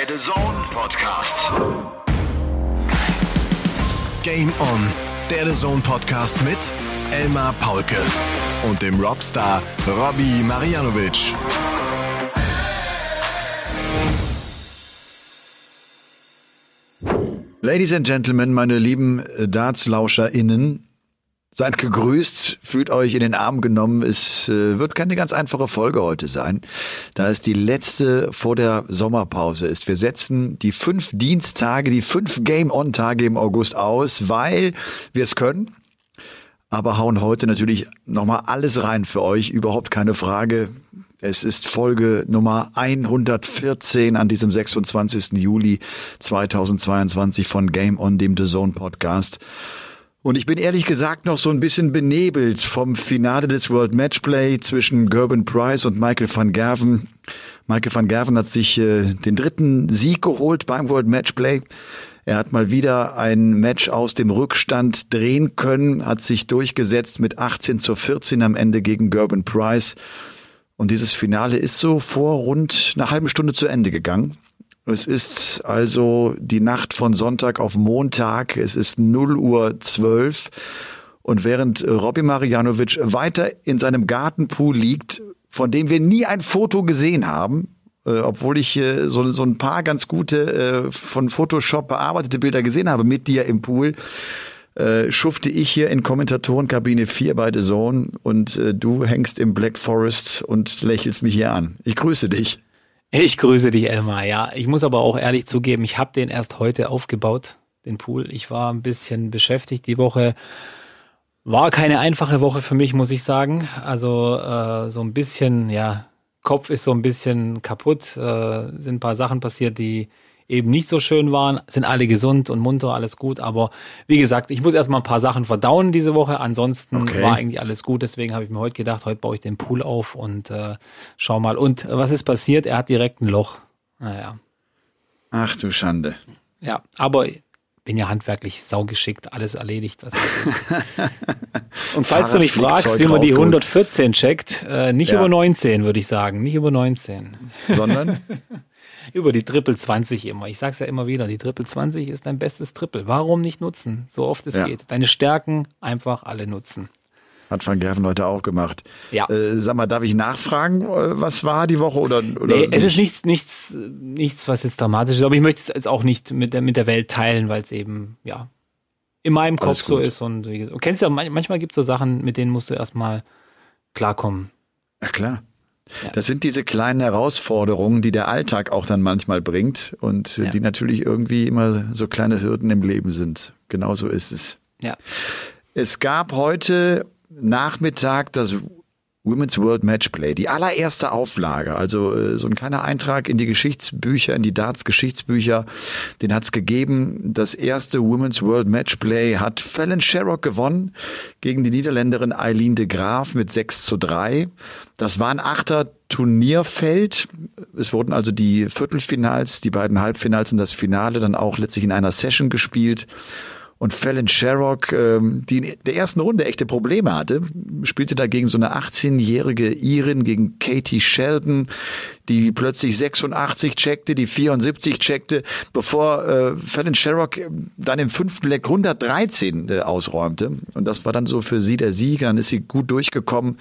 Der The Zone Podcast. Game On, der The Zone Podcast mit Elmar Paulke und dem Robstar Robbie Marianovic. Ladies and Gentlemen, meine lieben Darts-LauscherInnen, Seid gegrüßt, fühlt euch in den Arm genommen. Es äh, wird keine ganz einfache Folge heute sein, da es die letzte vor der Sommerpause ist. Wir setzen die fünf Diensttage, die fünf Game-On-Tage im August aus, weil wir es können. Aber hauen heute natürlich nochmal alles rein für euch, überhaupt keine Frage. Es ist Folge Nummer 114 an diesem 26. Juli 2022 von Game On, dem The Zone Podcast. Und ich bin ehrlich gesagt noch so ein bisschen benebelt vom Finale des World Matchplay zwischen Gerben Price und Michael van Gerven. Michael van Gerven hat sich äh, den dritten Sieg geholt beim World Matchplay. Er hat mal wieder ein Match aus dem Rückstand drehen können, hat sich durchgesetzt mit 18 zu 14 am Ende gegen Gerben Price. Und dieses Finale ist so vor rund einer halben Stunde zu Ende gegangen. Es ist also die Nacht von Sonntag auf Montag. Es ist 0 Uhr 12. Und während Robbie Marianovic weiter in seinem Gartenpool liegt, von dem wir nie ein Foto gesehen haben, äh, obwohl ich äh, so, so ein paar ganz gute äh, von Photoshop bearbeitete Bilder gesehen habe mit dir im Pool, äh, schufte ich hier in Kommentatorenkabine 4 bei The Zone und äh, du hängst im Black Forest und lächelst mich hier an. Ich grüße dich. Ich grüße dich, Elmar. Ja, ich muss aber auch ehrlich zugeben, ich habe den erst heute aufgebaut, den Pool. Ich war ein bisschen beschäftigt. Die Woche war keine einfache Woche für mich, muss ich sagen. Also äh, so ein bisschen, ja, Kopf ist so ein bisschen kaputt. Äh, sind ein paar Sachen passiert, die eben nicht so schön waren, sind alle gesund und munter, alles gut. Aber wie gesagt, ich muss erstmal ein paar Sachen verdauen diese Woche. Ansonsten okay. war eigentlich alles gut. Deswegen habe ich mir heute gedacht, heute baue ich den Pool auf und äh, schau mal. Und was ist passiert? Er hat direkt ein Loch. Naja. Ach du Schande. Ja, aber bin ja handwerklich saugeschickt, alles erledigt. Was und falls du mich fragst, wie man die 114 checkt, äh, nicht ja. über 19, würde ich sagen. Nicht über 19. Sondern? über die Triple 20 immer. Ich sag's ja immer wieder, die Triple 20 ist dein bestes Triple. Warum nicht nutzen? So oft es ja. geht. Deine Stärken einfach alle nutzen. Hat Van Gerven heute auch gemacht. Ja. Äh, sag mal, darf ich nachfragen, äh, was war die Woche oder, oder Nee, es ist nichts, nichts, nichts, was jetzt dramatisch ist, aber ich möchte es jetzt auch nicht mit der, mit der Welt teilen, weil es eben, ja, in meinem Kopf so ist und, gesagt, kennst ja, manchmal gibt es so Sachen, mit denen musst du erstmal klarkommen. Ja, klar. Das sind diese kleinen Herausforderungen, die der Alltag auch dann manchmal bringt und ja. die natürlich irgendwie immer so kleine Hürden im Leben sind. Genauso ist es. Ja. Es gab heute Nachmittag das Women's World Matchplay, die allererste Auflage, also äh, so ein kleiner Eintrag in die Geschichtsbücher, in die Darts-Geschichtsbücher, den hat's gegeben. Das erste Women's World Matchplay hat Fallon Sherrock gewonnen gegen die Niederländerin Eileen de Graaf mit 6 zu 3. Das war ein achter Turnierfeld. Es wurden also die Viertelfinals, die beiden Halbfinals und das Finale dann auch letztlich in einer Session gespielt. Und Fallon Sherrock, ähm, die in der ersten Runde echte Probleme hatte, spielte dagegen so eine 18-jährige Irin gegen Katie Sheldon, die plötzlich 86 checkte, die 74 checkte, bevor äh, Fallon Sherrock dann im fünften Leck 113 äh, ausräumte. Und das war dann so für sie der Sieger. Dann ist sie gut durchgekommen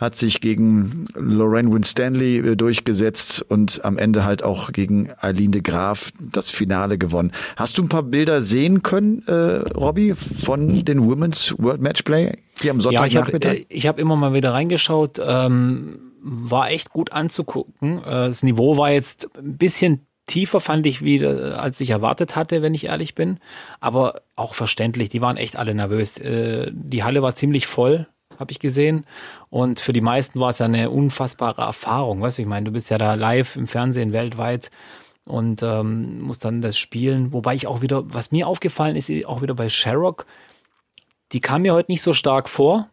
hat sich gegen Lorraine Winstanley äh, durchgesetzt und am Ende halt auch gegen Eileen de Graaf das Finale gewonnen. Hast du ein paar Bilder sehen können, äh, Robbie, von den Women's World Matchplay hier am Sonntag? Ja, ich habe äh, hab immer mal wieder reingeschaut. Ähm, war echt gut anzugucken. Äh, das Niveau war jetzt ein bisschen tiefer fand ich wieder, als ich erwartet hatte, wenn ich ehrlich bin. Aber auch verständlich, die waren echt alle nervös. Die Halle war ziemlich voll habe ich gesehen. Und für die meisten war es ja eine unfassbare Erfahrung. Weißt du, ich meine, du bist ja da live im Fernsehen weltweit und ähm, musst dann das spielen. Wobei ich auch wieder, was mir aufgefallen ist, auch wieder bei Sherrock, die kam mir heute nicht so stark vor,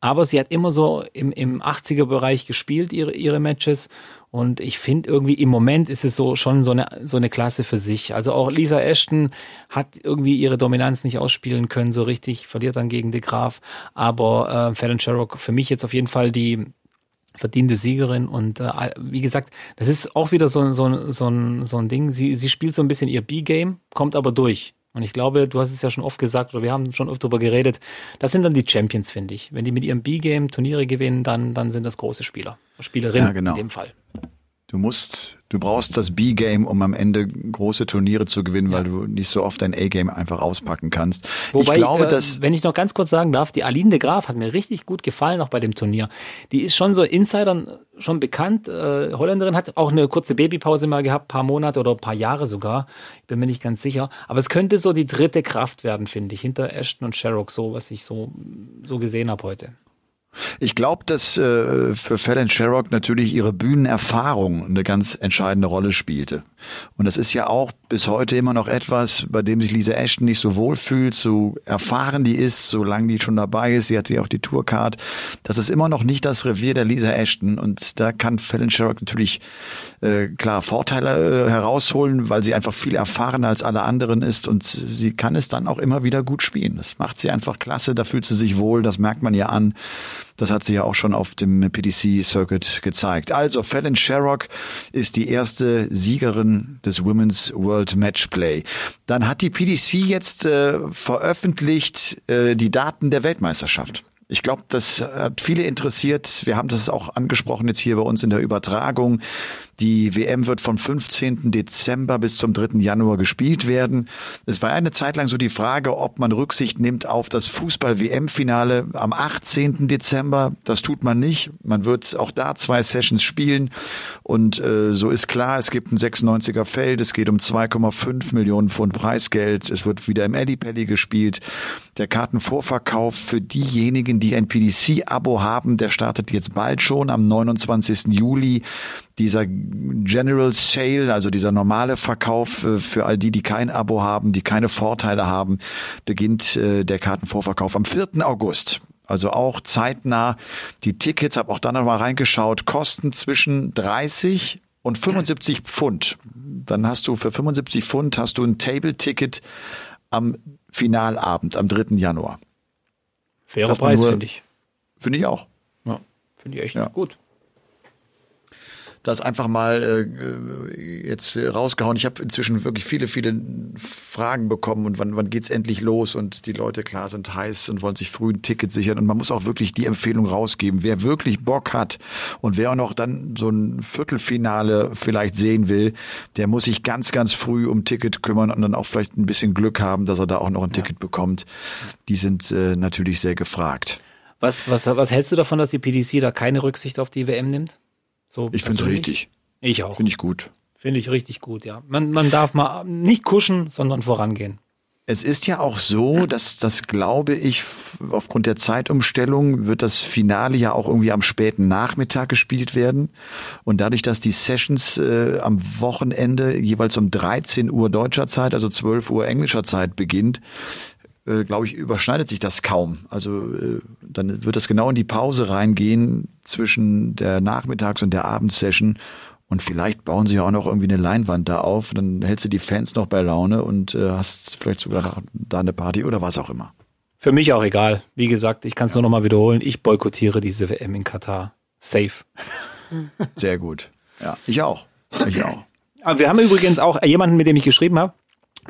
aber sie hat immer so im, im 80er-Bereich gespielt, ihre, ihre Matches. Und ich finde irgendwie im Moment ist es so schon so eine, so eine Klasse für sich. Also auch Lisa Ashton hat irgendwie ihre Dominanz nicht ausspielen können, so richtig, verliert dann gegen de Graaf. Aber äh, Fallon Sherrock für mich jetzt auf jeden Fall die verdiente Siegerin und äh, wie gesagt, das ist auch wieder so, so, so, ein, so ein Ding. Sie, sie spielt so ein bisschen ihr B-Game, kommt aber durch. Und ich glaube, du hast es ja schon oft gesagt, oder wir haben schon oft darüber geredet, das sind dann die Champions, finde ich. Wenn die mit ihrem B-Game Turniere gewinnen, dann, dann sind das große Spieler. Spielerinnen ja, genau. in dem Fall. Du musst, du brauchst das B-Game, um am Ende große Turniere zu gewinnen, ja. weil du nicht so oft dein A-Game einfach auspacken kannst. Wobei, ich glaube, äh, dass wenn ich noch ganz kurz sagen darf, die Aline de Graaf hat mir richtig gut gefallen, auch bei dem Turnier. Die ist schon so Insidern schon bekannt. Äh, Holländerin hat auch eine kurze Babypause mal gehabt, paar Monate oder paar Jahre sogar. Ich bin mir nicht ganz sicher. Aber es könnte so die dritte Kraft werden, finde ich, hinter Ashton und Sherrock, so was ich so, so gesehen habe heute. Ich glaube, dass äh, für Fallon Sherrock natürlich ihre Bühnenerfahrung eine ganz entscheidende Rolle spielte. Und das ist ja auch bis heute immer noch etwas, bei dem sich Lisa Ashton nicht so wohl fühlt, so erfahren die ist, so lange die schon dabei ist. Sie hatte ja auch die Tourcard. Das ist immer noch nicht das Revier der Lisa Ashton. Und da kann Fallon Sherrock natürlich äh, klar Vorteile äh, herausholen, weil sie einfach viel erfahrener als alle anderen ist. Und sie kann es dann auch immer wieder gut spielen. Das macht sie einfach klasse. Da fühlt sie sich wohl. Das merkt man ja an. Das hat sie ja auch schon auf dem PDC Circuit gezeigt. Also Fallon Sherrock ist die erste Siegerin des Women's World Match Play. Dann hat die PDC jetzt äh, veröffentlicht äh, die Daten der Weltmeisterschaft. Ich glaube, das hat viele interessiert. Wir haben das auch angesprochen jetzt hier bei uns in der Übertragung. Die WM wird vom 15. Dezember bis zum 3. Januar gespielt werden. Es war eine Zeit lang so die Frage, ob man Rücksicht nimmt auf das Fußball-WM-Finale am 18. Dezember. Das tut man nicht. Man wird auch da zwei Sessions spielen. Und äh, so ist klar, es gibt ein 96er Feld. Es geht um 2,5 Millionen Pfund Preisgeld. Es wird wieder im Ellipelli gespielt. Der Kartenvorverkauf für diejenigen, die ein PDC-Abo haben, der startet jetzt bald schon am 29. Juli dieser General Sale, also dieser normale Verkauf äh, für all die, die kein Abo haben, die keine Vorteile haben, beginnt äh, der Kartenvorverkauf am 4. August. Also auch zeitnah. Die Tickets, habe auch da noch mal reingeschaut, kosten zwischen 30 und 75 Pfund. Dann hast du für 75 Pfund hast du ein Table-Ticket am Finalabend, am 3. Januar. Fairer Preis, finde ich. Finde ich auch. Ja, finde ich echt ja. gut das einfach mal äh, jetzt rausgehauen. Ich habe inzwischen wirklich viele, viele Fragen bekommen und wann, wann geht's endlich los und die Leute klar sind heiß und wollen sich früh ein Ticket sichern und man muss auch wirklich die Empfehlung rausgeben. Wer wirklich Bock hat und wer auch noch dann so ein Viertelfinale vielleicht sehen will, der muss sich ganz, ganz früh um Ticket kümmern und dann auch vielleicht ein bisschen Glück haben, dass er da auch noch ein ja. Ticket bekommt. Die sind äh, natürlich sehr gefragt. Was, was, was hältst du davon, dass die PDC da keine Rücksicht auf die WM nimmt? So ich finde es richtig. Ich auch. Finde ich gut. Finde ich richtig gut, ja. Man, man darf mal nicht kuschen, sondern vorangehen. Es ist ja auch so, dass das glaube ich, aufgrund der Zeitumstellung wird das Finale ja auch irgendwie am späten Nachmittag gespielt werden. Und dadurch, dass die Sessions äh, am Wochenende jeweils um 13 Uhr deutscher Zeit, also 12 Uhr englischer Zeit beginnt, äh, glaube ich, überschneidet sich das kaum. Also äh, dann wird das genau in die Pause reingehen zwischen der Nachmittags- und der Abendsession. Und vielleicht bauen sie ja auch noch irgendwie eine Leinwand da auf. Dann hältst du die Fans noch bei Laune und äh, hast vielleicht sogar da eine Party oder was auch immer. Für mich auch egal. Wie gesagt, ich kann es ja. nur noch mal wiederholen. Ich boykottiere diese WM in Katar. Safe. Sehr gut. Ja, ich auch. Ich auch. Aber wir haben übrigens auch jemanden, mit dem ich geschrieben habe,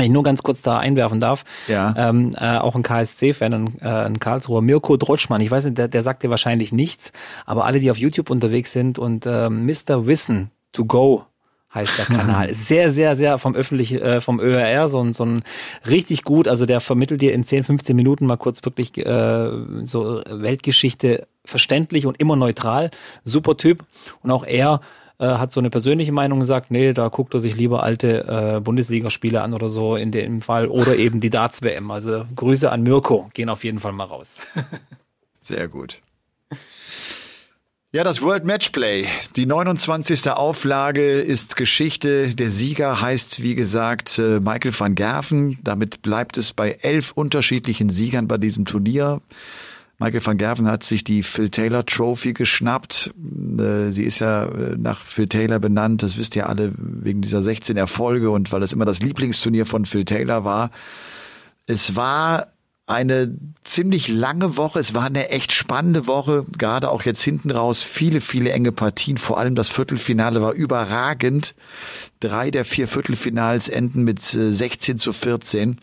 wenn ich nur ganz kurz da einwerfen darf, ja. ähm, äh, auch ein KSC-Fan, ein, äh, ein Karlsruher, Mirko Drotschmann, ich weiß nicht, der, der sagt dir wahrscheinlich nichts, aber alle, die auf YouTube unterwegs sind und äh, Mr. Wissen to go heißt der Kanal. sehr, sehr, sehr vom öffentlichen, äh, vom ÖRR, so ein, so ein richtig gut, also der vermittelt dir in 10, 15 Minuten mal kurz wirklich äh, so Weltgeschichte verständlich und immer neutral. Super Typ. Und auch er äh, hat so eine persönliche Meinung gesagt, nee, da guckt er sich lieber alte äh, Bundesligaspiele an oder so in dem Fall oder eben die Darts-WM. Also Grüße an Mirko, gehen auf jeden Fall mal raus. Sehr gut. Ja, das World Matchplay. Die 29. Auflage ist Geschichte. Der Sieger heißt, wie gesagt, äh, Michael van Gerven. Damit bleibt es bei elf unterschiedlichen Siegern bei diesem Turnier. Michael van Gerven hat sich die Phil Taylor Trophy geschnappt. Äh, sie ist ja äh, nach Phil Taylor benannt. Das wisst ihr alle wegen dieser 16 Erfolge und weil es immer das Lieblingsturnier von Phil Taylor war. Es war eine ziemlich lange Woche. Es war eine echt spannende Woche, gerade auch jetzt hinten raus. Viele, viele enge Partien. Vor allem das Viertelfinale war überragend. Drei der vier Viertelfinals enden mit 16 äh, zu 14.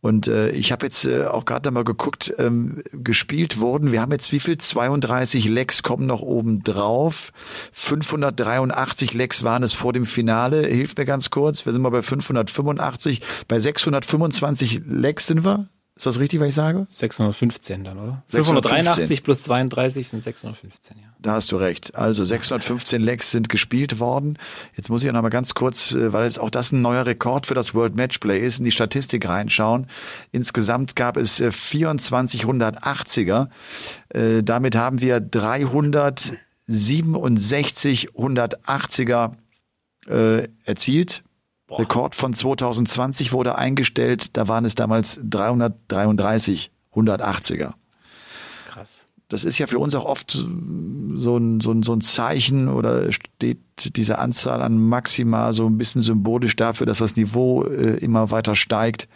Und äh, ich habe jetzt äh, auch gerade mal geguckt, ähm, gespielt wurden. Wir haben jetzt wie viel? 32 Lecks kommen noch oben drauf. 583 Lecks waren es vor dem Finale. Hilft mir ganz kurz. Wir sind mal bei 585. Bei 625 Lecks sind wir. Ist das richtig, was ich sage? 615 dann, oder? 583 plus 32 sind 615, ja. Da hast du recht. Also 615 Lecks sind gespielt worden. Jetzt muss ich noch mal ganz kurz, äh, weil jetzt auch das ein neuer Rekord für das World Matchplay ist, in die Statistik reinschauen. Insgesamt gab es 2480er. Äh, damit haben wir 367 180er äh, erzielt. Boah. Rekord von 2020 wurde eingestellt. Da waren es damals 333 180er. Krass. Das ist ja für uns auch oft so ein, so ein, so ein Zeichen oder steht diese Anzahl an Maxima so ein bisschen symbolisch dafür, dass das Niveau äh, immer weiter steigt.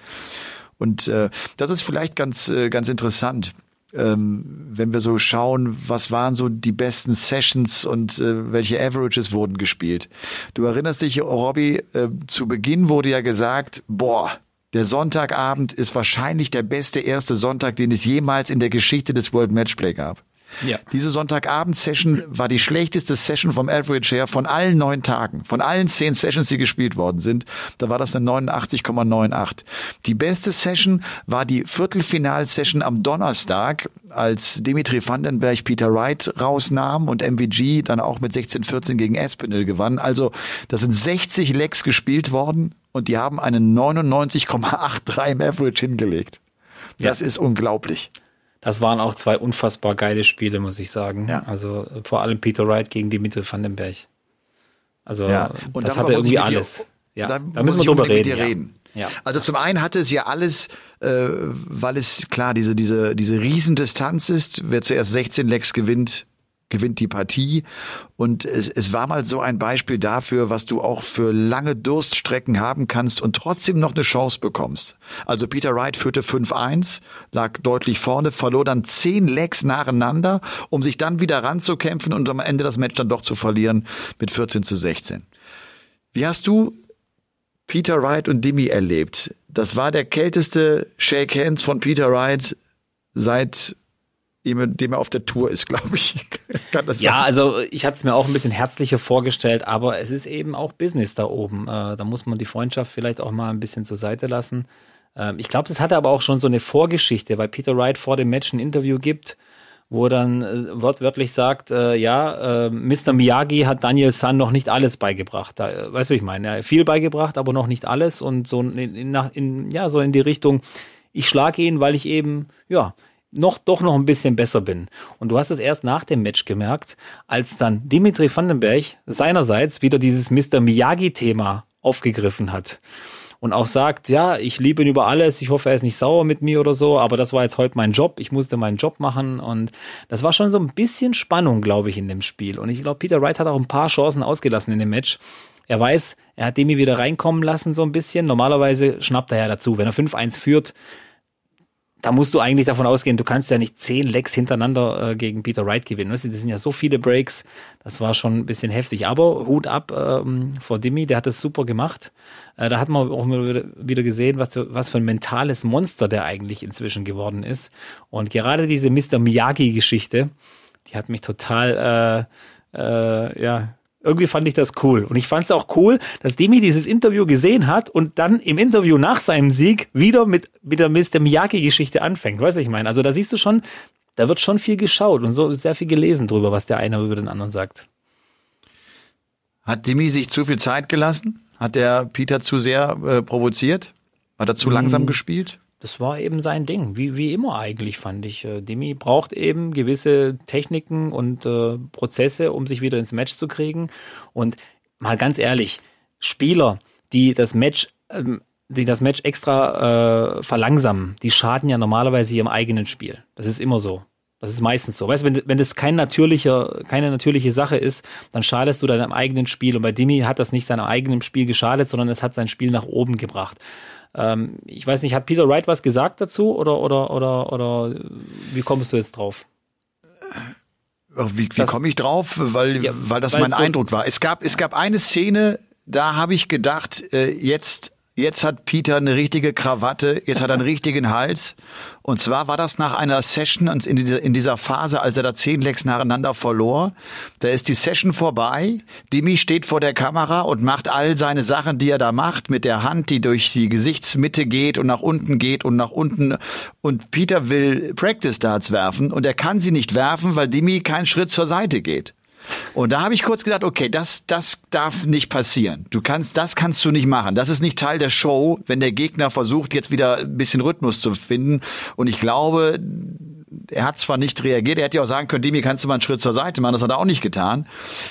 Und äh, das ist vielleicht ganz, äh, ganz interessant ähm, wenn wir so schauen, was waren so die besten Sessions und äh, welche Averages wurden gespielt. Du erinnerst dich, Robby, äh, zu Beginn wurde ja gesagt, boah, der Sonntagabend ist wahrscheinlich der beste erste Sonntag, den es jemals in der Geschichte des World Matchplay gab. Ja. Diese Sonntagabend-Session war die schlechteste Session vom Average her von allen neun Tagen. Von allen zehn Sessions, die gespielt worden sind, da war das eine 89,98. Die beste Session war die Viertelfinal-Session am Donnerstag, als Dimitri Vandenberg Peter Wright rausnahm und MVG dann auch mit 16-14 gegen Espinel gewann. Also, das sind 60 Lecks gespielt worden und die haben einen 99,83 im Average hingelegt. Das ja. ist unglaublich. Das waren auch zwei unfassbar geile Spiele, muss ich sagen. Ja. Also vor allem Peter Wright gegen Dimitri Vandenberg. Also ja. und das hatte irgendwie alles. Dir, ja, da, da müssen wir drüber reden. Ja. reden. Ja. Also zum einen hatte es ja alles, äh, weil es klar diese diese diese Riesendistanz ist. Wer zuerst 16 Lecks gewinnt, gewinnt die Partie. Und es, es war mal so ein Beispiel dafür, was du auch für lange Durststrecken haben kannst und trotzdem noch eine Chance bekommst. Also Peter Wright führte 5-1, lag deutlich vorne, verlor dann zehn Legs nacheinander, um sich dann wieder ranzukämpfen und am Ende das Match dann doch zu verlieren mit 14 zu 16. Wie hast du Peter Wright und Dimi erlebt? Das war der kälteste Shake Hands von Peter Wright seit dem er auf der Tour ist, glaube ich. Kann das ja, sein? also ich hatte es mir auch ein bisschen herzlicher vorgestellt, aber es ist eben auch Business da oben. Äh, da muss man die Freundschaft vielleicht auch mal ein bisschen zur Seite lassen. Ähm, ich glaube, das hatte aber auch schon so eine Vorgeschichte, weil Peter Wright vor dem Match ein Interview gibt, wo er dann äh, wortwörtlich sagt, äh, ja, äh, Mr. Miyagi hat Daniel San noch nicht alles beigebracht. Da, äh, weißt du, ich meine, hat viel beigebracht, aber noch nicht alles und so in, in, in, ja, so in die Richtung, ich schlage ihn, weil ich eben, ja, noch doch noch ein bisschen besser bin. Und du hast es erst nach dem Match gemerkt, als dann Dimitri Vandenberg seinerseits wieder dieses Mr. Miyagi-Thema aufgegriffen hat. Und auch sagt, ja, ich liebe ihn über alles, ich hoffe, er ist nicht sauer mit mir oder so, aber das war jetzt heute mein Job, ich musste meinen Job machen und das war schon so ein bisschen Spannung, glaube ich, in dem Spiel. Und ich glaube, Peter Wright hat auch ein paar Chancen ausgelassen in dem Match. Er weiß, er hat Demi wieder reinkommen lassen, so ein bisschen. Normalerweise schnappt er ja dazu. Wenn er 5-1 führt, da musst du eigentlich davon ausgehen, du kannst ja nicht zehn Lecks hintereinander äh, gegen Peter Wright gewinnen. Weißt du, das sind ja so viele Breaks, das war schon ein bisschen heftig. Aber Hut ab ähm, vor Dimi, der hat das super gemacht. Äh, da hat man auch mal wieder gesehen, was, was für ein mentales Monster der eigentlich inzwischen geworden ist. Und gerade diese Mr. Miyagi-Geschichte, die hat mich total, äh, äh, ja, irgendwie fand ich das cool. Und ich fand es auch cool, dass Demi dieses Interview gesehen hat und dann im Interview nach seinem Sieg wieder mit, mit der Mr. Miyagi-Geschichte anfängt. Weißt du, ich meine? Also da siehst du schon, da wird schon viel geschaut und so sehr viel gelesen drüber, was der eine über den anderen sagt. Hat Demi sich zu viel Zeit gelassen? Hat der Peter zu sehr äh, provoziert? Hat er zu hm. langsam gespielt? Das war eben sein Ding, wie, wie immer eigentlich, fand ich. Äh, Demi braucht eben gewisse Techniken und äh, Prozesse, um sich wieder ins Match zu kriegen. Und mal ganz ehrlich, Spieler, die das Match, ähm, die das Match extra äh, verlangsamen, die schaden ja normalerweise ihrem eigenen Spiel. Das ist immer so. Das ist meistens so. Weißt du, wenn, wenn das kein natürlicher, keine natürliche Sache ist, dann schadest du deinem eigenen Spiel. Und bei Demi hat das nicht seinem eigenen Spiel geschadet, sondern es hat sein Spiel nach oben gebracht. Ähm, ich weiß nicht, hat Peter Wright was gesagt dazu oder, oder, oder, oder wie kommst du jetzt drauf? Wie, wie komme ich drauf? Weil, ja, weil das mein so Eindruck war. Es gab, es gab eine Szene, da habe ich gedacht, äh, jetzt Jetzt hat Peter eine richtige Krawatte, jetzt hat er einen richtigen Hals. Und zwar war das nach einer Session und in dieser, in dieser Phase, als er da zehn Lecks nacheinander verlor. Da ist die Session vorbei. Demi steht vor der Kamera und macht all seine Sachen, die er da macht, mit der Hand, die durch die Gesichtsmitte geht und nach unten geht und nach unten. Und Peter will Practice Darts werfen und er kann sie nicht werfen, weil Demi keinen Schritt zur Seite geht. Und da habe ich kurz gedacht, okay, das, das darf nicht passieren. Du kannst, das kannst du nicht machen. Das ist nicht Teil der Show, wenn der Gegner versucht, jetzt wieder ein bisschen Rhythmus zu finden. Und ich glaube, er hat zwar nicht reagiert, er hätte ja auch sagen können, Demi, kannst du mal einen Schritt zur Seite machen, das hat er auch nicht getan.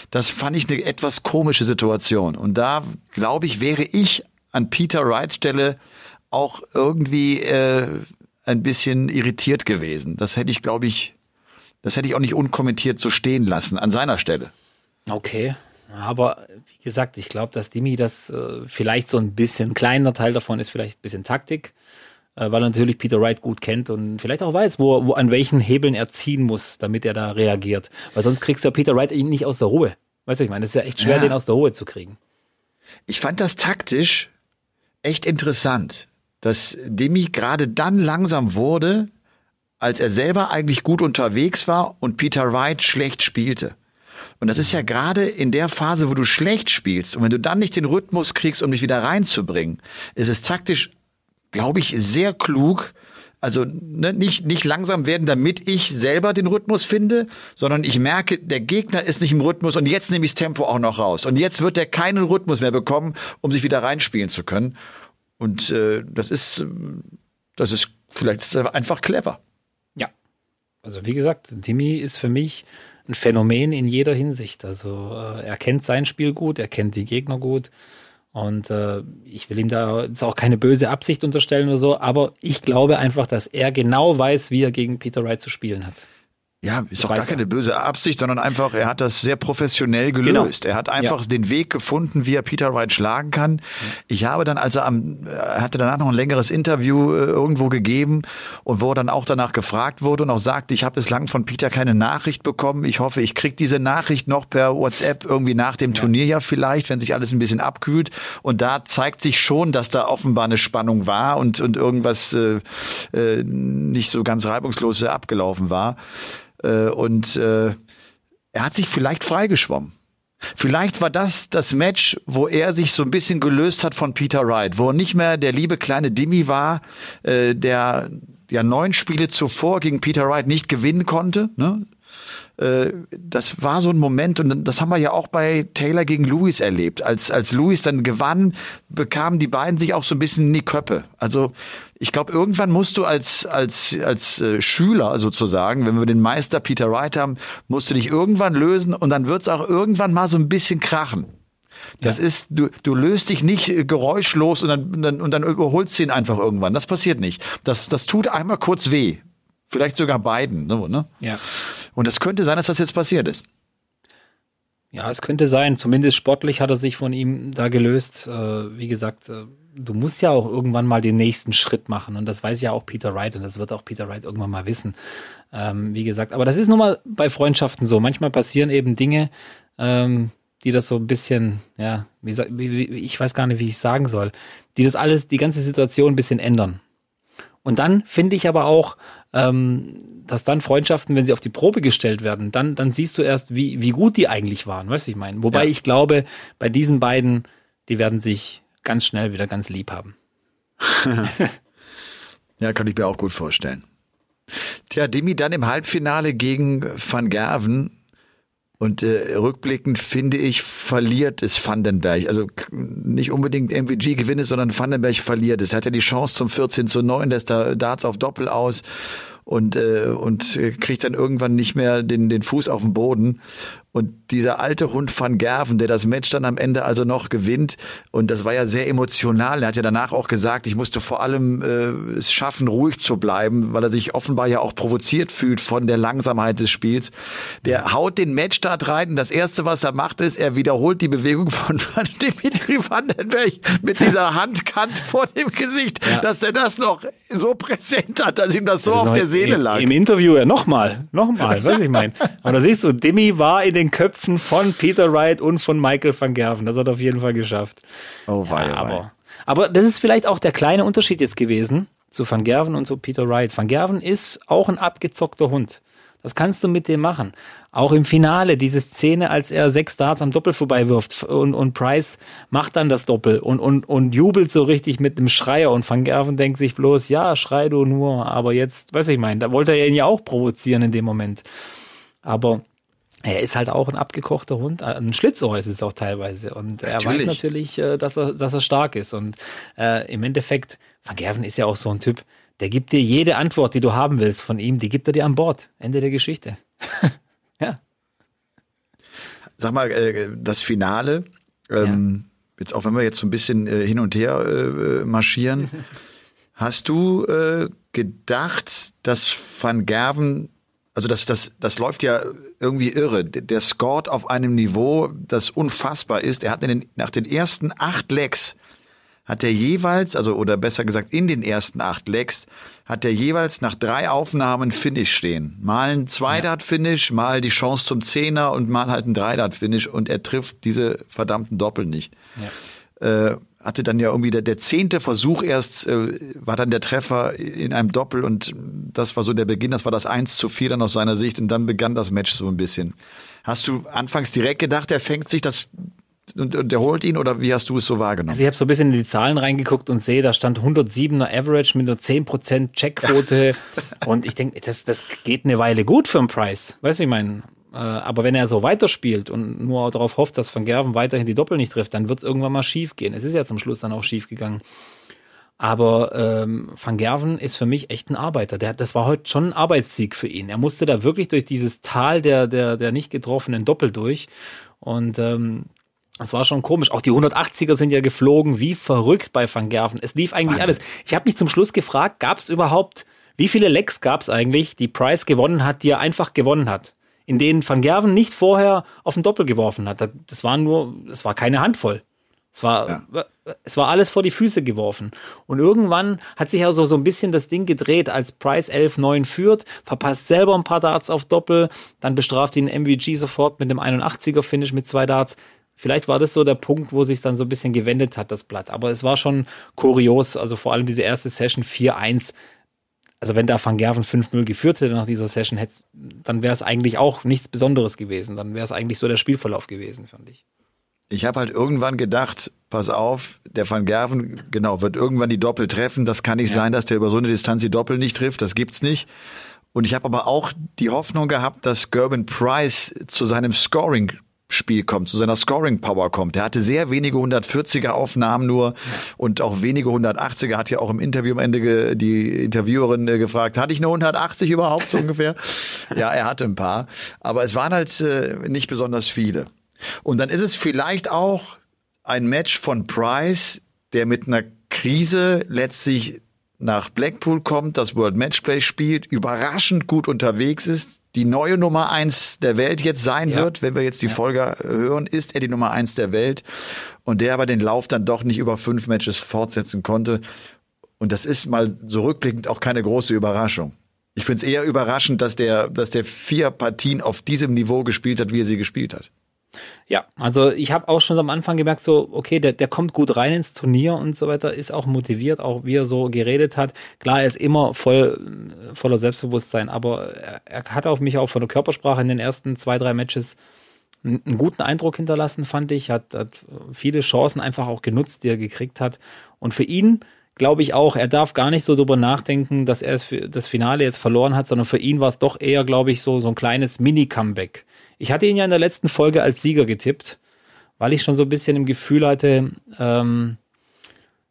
Das fand ich eine etwas komische Situation. Und da, glaube ich, wäre ich an Peter Wrights Stelle auch irgendwie äh, ein bisschen irritiert gewesen. Das hätte ich, glaube ich, das hätte ich auch nicht unkommentiert so stehen lassen an seiner Stelle. Okay. Aber wie gesagt, ich glaube, dass Dimi das äh, vielleicht so ein bisschen kleiner Teil davon ist, vielleicht ein bisschen Taktik, äh, weil er natürlich Peter Wright gut kennt und vielleicht auch weiß, wo, wo an welchen Hebeln er ziehen muss, damit er da reagiert. Weil sonst kriegst du ja Peter Wright nicht aus der Ruhe. Weißt du, ich meine, es ist ja echt schwer, ja. den aus der Ruhe zu kriegen. Ich fand das taktisch echt interessant, dass Demi gerade dann langsam wurde, als er selber eigentlich gut unterwegs war und Peter Wright schlecht spielte. Und das ist ja gerade in der Phase, wo du schlecht spielst und wenn du dann nicht den Rhythmus kriegst, um dich wieder reinzubringen, ist es taktisch, glaube ich, sehr klug, also ne, nicht, nicht langsam werden, damit ich selber den Rhythmus finde, sondern ich merke, der Gegner ist nicht im Rhythmus und jetzt nehme ich das Tempo auch noch raus. Und jetzt wird er keinen Rhythmus mehr bekommen, um sich wieder reinspielen zu können. Und äh, das ist, das ist vielleicht einfach clever. Also wie gesagt, Timmy ist für mich ein Phänomen in jeder Hinsicht. Also äh, er kennt sein Spiel gut, er kennt die Gegner gut. Und äh, ich will ihm da jetzt auch keine böse Absicht unterstellen oder so, aber ich glaube einfach, dass er genau weiß, wie er gegen Peter Wright zu spielen hat. Ja, ist doch gar keine böse Absicht, sondern einfach, er hat das sehr professionell genau. gelöst. Genau. Er hat einfach ja. den Weg gefunden, wie er Peter Wright schlagen kann. Ich habe dann, als er am, er hatte danach noch ein längeres Interview äh, irgendwo gegeben und wo er dann auch danach gefragt wurde und auch sagte, ich habe bislang von Peter keine Nachricht bekommen. Ich hoffe, ich krieg diese Nachricht noch per WhatsApp irgendwie nach dem ja. Turnier ja vielleicht, wenn sich alles ein bisschen abkühlt. Und da zeigt sich schon, dass da offenbar eine Spannung war und, und irgendwas äh, äh, nicht so ganz reibungslos abgelaufen war. Äh, und äh, er hat sich vielleicht freigeschwommen. Vielleicht war das das Match, wo er sich so ein bisschen gelöst hat von Peter Wright, wo er nicht mehr der liebe kleine Dimmy war, äh, der ja neun Spiele zuvor gegen Peter Wright nicht gewinnen konnte. Ne? Äh, das war so ein Moment und das haben wir ja auch bei Taylor gegen Lewis erlebt. Als, als Lewis dann gewann, bekamen die beiden sich auch so ein bisschen in die Köppe. Also ich glaube, irgendwann musst du als, als, als äh, Schüler sozusagen, wenn wir den Meister Peter Wright haben, musst du dich irgendwann lösen und dann wird es auch irgendwann mal so ein bisschen krachen. Das ja. ist, du, du löst dich nicht äh, geräuschlos und dann, dann, und dann überholst du ihn einfach irgendwann. Das passiert nicht. Das, das tut einmal kurz weh. Vielleicht sogar beiden. Ne? Ja. Und es könnte sein, dass das jetzt passiert ist. Ja, es könnte sein. Zumindest sportlich hat er sich von ihm da gelöst. Äh, wie gesagt, äh, du musst ja auch irgendwann mal den nächsten Schritt machen. Und das weiß ja auch Peter Wright und das wird auch Peter Wright irgendwann mal wissen. Ähm, wie gesagt, aber das ist nun mal bei Freundschaften so. Manchmal passieren eben Dinge, ähm, die das so ein bisschen, ja, wie, wie, ich weiß gar nicht, wie ich sagen soll, die das alles, die ganze Situation ein bisschen ändern. Und dann finde ich aber auch, ähm, dass dann Freundschaften, wenn sie auf die Probe gestellt werden, dann, dann siehst du erst, wie, wie gut die eigentlich waren, weißt du, ich meine. Wobei ja. ich glaube, bei diesen beiden, die werden sich ganz schnell wieder ganz lieb haben. ja, kann ich mir auch gut vorstellen. Tja, Demi dann im Halbfinale gegen Van Gerven und äh, rückblickend finde ich, verliert es Vandenberg. Also nicht unbedingt MVG gewinnt sondern Vandenberg verliert es. Er hat ja die Chance zum 14 zu 9, lässt da Darts auf Doppel aus und, äh, und kriegt dann irgendwann nicht mehr den, den Fuß auf den Boden. Und dieser alte Hund van Gerven, der das Match dann am Ende also noch gewinnt, und das war ja sehr emotional. Er hat ja danach auch gesagt, ich musste vor allem äh, es schaffen, ruhig zu bleiben, weil er sich offenbar ja auch provoziert fühlt von der Langsamkeit des Spiels. Der haut den Matchstart rein. Und das erste, was er macht, ist, er wiederholt die Bewegung von Dimitri Vandenberg mit dieser Handkant vor dem Gesicht, ja. dass er das noch so präsent hat, dass ihm das so das auf der Seele lag. Im Interview, ja, nochmal, nochmal, was ich meine. Aber da siehst du, Dimi war in den Köpfen von Peter Wright und von Michael van Gerven. Das hat er auf jeden Fall geschafft. Oh, wei, ja, aber, aber das ist vielleicht auch der kleine Unterschied jetzt gewesen zu Van Gerven und zu Peter Wright. Van Gerven ist auch ein abgezockter Hund. Das kannst du mit dem machen. Auch im Finale, diese Szene, als er sechs Darts am Doppel vorbeiwirft und, und Price macht dann das Doppel und, und, und jubelt so richtig mit einem Schreier und Van Gerven denkt sich bloß, ja, schrei du nur, aber jetzt, weiß ich mein, da wollte er ihn ja auch provozieren in dem Moment. Aber er ist halt auch ein abgekochter Hund, äh, ein Schlitzohr ist es auch teilweise. Und er weiß natürlich, äh, dass er, dass er stark ist. Und äh, im Endeffekt, Van Gerven ist ja auch so ein Typ, der gibt dir jede Antwort, die du haben willst von ihm, die gibt er dir an Bord. Ende der Geschichte. ja. Sag mal, äh, das Finale, ähm, ja. jetzt auch wenn wir jetzt so ein bisschen hin und her äh, marschieren, hast du äh, gedacht, dass Van Gerven also das, das, das läuft ja irgendwie irre. Der scored auf einem Niveau, das unfassbar ist. Er hat in den, nach den ersten acht Legs hat er jeweils, also oder besser gesagt in den ersten acht Legs, hat er jeweils nach drei Aufnahmen Finish stehen. Mal ein Zweidart-Finish, mal die Chance zum Zehner und mal halt ein Dreidart-Finish und er trifft diese verdammten Doppel nicht. Ja. Äh, hatte dann ja irgendwie der, der zehnte Versuch erst, äh, war dann der Treffer in einem Doppel und das war so der Beginn, das war das 1 zu 4 dann aus seiner Sicht und dann begann das Match so ein bisschen. Hast du anfangs direkt gedacht, er fängt sich das und, und der holt ihn oder wie hast du es so wahrgenommen? Also ich habe so ein bisschen in die Zahlen reingeguckt und sehe, da stand 107er Average mit einer 10% Checkquote und ich denke, das, das geht eine Weile gut für einen Preis. Weißt du, ich meine, aber wenn er so weiterspielt und nur darauf hofft, dass Van Gerven weiterhin die Doppel nicht trifft, dann wird es irgendwann mal schief gehen. Es ist ja zum Schluss dann auch schief gegangen. Aber ähm, Van Gerven ist für mich echt ein Arbeiter. Der, das war heute schon ein Arbeitssieg für ihn. Er musste da wirklich durch dieses Tal der, der, der nicht getroffenen Doppel durch. Und ähm, das war schon komisch. Auch die 180er sind ja geflogen, wie verrückt bei Van Gerven. Es lief eigentlich Wahnsinn. alles. Ich habe mich zum Schluss gefragt, gab es überhaupt, wie viele Lecks gab es eigentlich, die Price gewonnen hat, die er einfach gewonnen hat? In denen Van Gerven nicht vorher auf den Doppel geworfen hat. Das war nur, es war keine Handvoll. Es war, ja. es war alles vor die Füße geworfen. Und irgendwann hat sich ja so, so ein bisschen das Ding gedreht, als Price 11-9 führt, verpasst selber ein paar Darts auf Doppel, dann bestraft ihn MVG sofort mit dem 81er Finish mit zwei Darts. Vielleicht war das so der Punkt, wo sich dann so ein bisschen gewendet hat, das Blatt. Aber es war schon kurios. Also vor allem diese erste Session 4-1 also wenn da Van Gerven 5-0 geführt hätte nach dieser Session, dann wäre es eigentlich auch nichts Besonderes gewesen. Dann wäre es eigentlich so der Spielverlauf gewesen, fand ich. Ich habe halt irgendwann gedacht, pass auf, der Van Gerven, genau, wird irgendwann die Doppel treffen. Das kann nicht ja. sein, dass der über so eine Distanz die Doppel nicht trifft. Das gibt's nicht. Und ich habe aber auch die Hoffnung gehabt, dass Gerben Price zu seinem Scoring Spiel kommt, zu seiner Scoring Power kommt. Er hatte sehr wenige 140er Aufnahmen nur und auch wenige 180er. Hat ja auch im Interview am Ende die Interviewerin äh, gefragt, hatte ich eine 180 überhaupt so ungefähr? ja, er hatte ein paar, aber es waren halt äh, nicht besonders viele. Und dann ist es vielleicht auch ein Match von Price, der mit einer Krise letztlich nach Blackpool kommt, das World Matchplay spielt, überraschend gut unterwegs ist, die neue Nummer eins der Welt jetzt sein ja. wird, wenn wir jetzt die ja. Folge hören, ist er die Nummer eins der Welt und der aber den Lauf dann doch nicht über fünf Matches fortsetzen konnte. Und das ist mal so rückblickend auch keine große Überraschung. Ich finde es eher überraschend, dass der, dass der vier Partien auf diesem Niveau gespielt hat, wie er sie gespielt hat. Ja, also ich habe auch schon am Anfang gemerkt, so, okay, der, der kommt gut rein ins Turnier und so weiter, ist auch motiviert, auch wie er so geredet hat. Klar, er ist immer voll, voller Selbstbewusstsein, aber er, er hat auf mich auch von der Körpersprache in den ersten zwei, drei Matches einen, guten Eindruck hinterlassen, fand ich. Hat, hat viele Chancen einfach auch genutzt, die er gekriegt hat. Und für ihn, glaube ich auch, er darf gar nicht so drüber nachdenken, dass er das Finale jetzt verloren hat, sondern für ihn war es doch eher, glaube ich, so, so ein kleines Mini-Comeback. Ich hatte ihn ja in der letzten Folge als Sieger getippt, weil ich schon so ein bisschen im Gefühl hatte, ähm,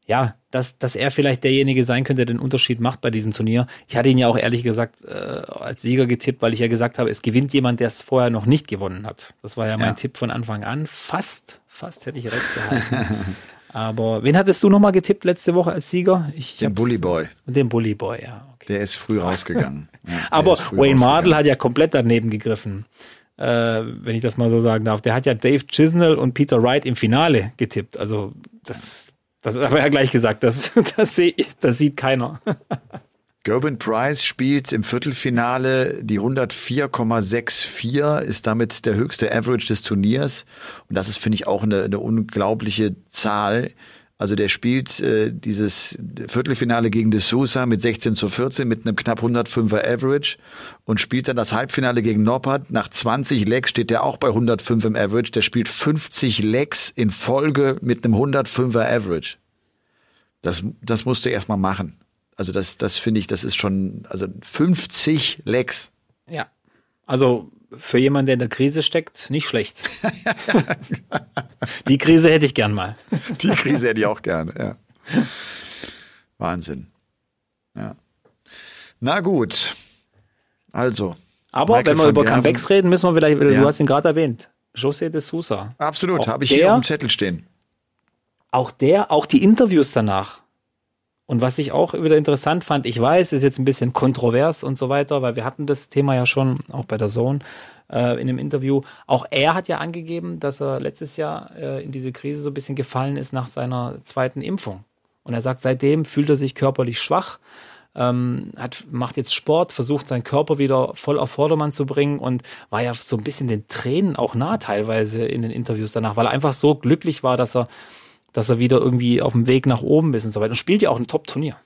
ja, dass, dass er vielleicht derjenige sein könnte, der den Unterschied macht bei diesem Turnier. Ich hatte ihn ja auch ehrlich gesagt äh, als Sieger getippt, weil ich ja gesagt habe, es gewinnt jemand, der es vorher noch nicht gewonnen hat. Das war ja mein ja. Tipp von Anfang an. Fast, fast hätte ich recht gehalten. Aber wen hattest du nochmal getippt letzte Woche als Sieger? Ich den Bully Boy. Den Bully Boy, ja. Okay. Der ist früh rausgegangen. Ja, Aber Wayne Mardell hat ja komplett daneben gegriffen. Äh, wenn ich das mal so sagen darf. Der hat ja Dave Chisnell und Peter Wright im Finale getippt. Also das das haben wir ja gleich gesagt, das, das, seh, das sieht keiner. Gerben Price spielt im Viertelfinale die 104,64, ist damit der höchste Average des Turniers. Und das ist, finde ich, auch eine, eine unglaubliche Zahl. Also der spielt äh, dieses Viertelfinale gegen De Sousa mit 16 zu 14 mit einem knapp 105er Average und spielt dann das Halbfinale gegen Noppert. Nach 20 Legs steht der auch bei 105 im Average. Der spielt 50 Legs in Folge mit einem 105er Average. Das, das musst du erstmal machen. Also das, das finde ich, das ist schon, also 50 Legs. Ja. Also für jemanden, der in der Krise steckt, nicht schlecht. Die Krise hätte ich gern mal. Die Krise hätte ich auch gerne, ja. Wahnsinn. Ja. Na gut. Also. Aber Michael wenn wir über Comebacks reden, müssen wir vielleicht, ja. du hast ihn gerade erwähnt, José de Sousa. Absolut, habe ich der, hier auf dem Zettel stehen. Auch der, auch die Interviews danach. Und was ich auch wieder interessant fand, ich weiß, ist jetzt ein bisschen kontrovers und so weiter, weil wir hatten das Thema ja schon auch bei der Zone äh, in dem Interview. Auch er hat ja angegeben, dass er letztes Jahr äh, in diese Krise so ein bisschen gefallen ist nach seiner zweiten Impfung. Und er sagt, seitdem fühlt er sich körperlich schwach, ähm, hat, macht jetzt Sport, versucht seinen Körper wieder voll auf Vordermann zu bringen und war ja so ein bisschen den Tränen auch nah teilweise in den Interviews danach, weil er einfach so glücklich war, dass er dass er wieder irgendwie auf dem Weg nach oben ist und so weiter. Und spielt ja auch ein Top-Turnier.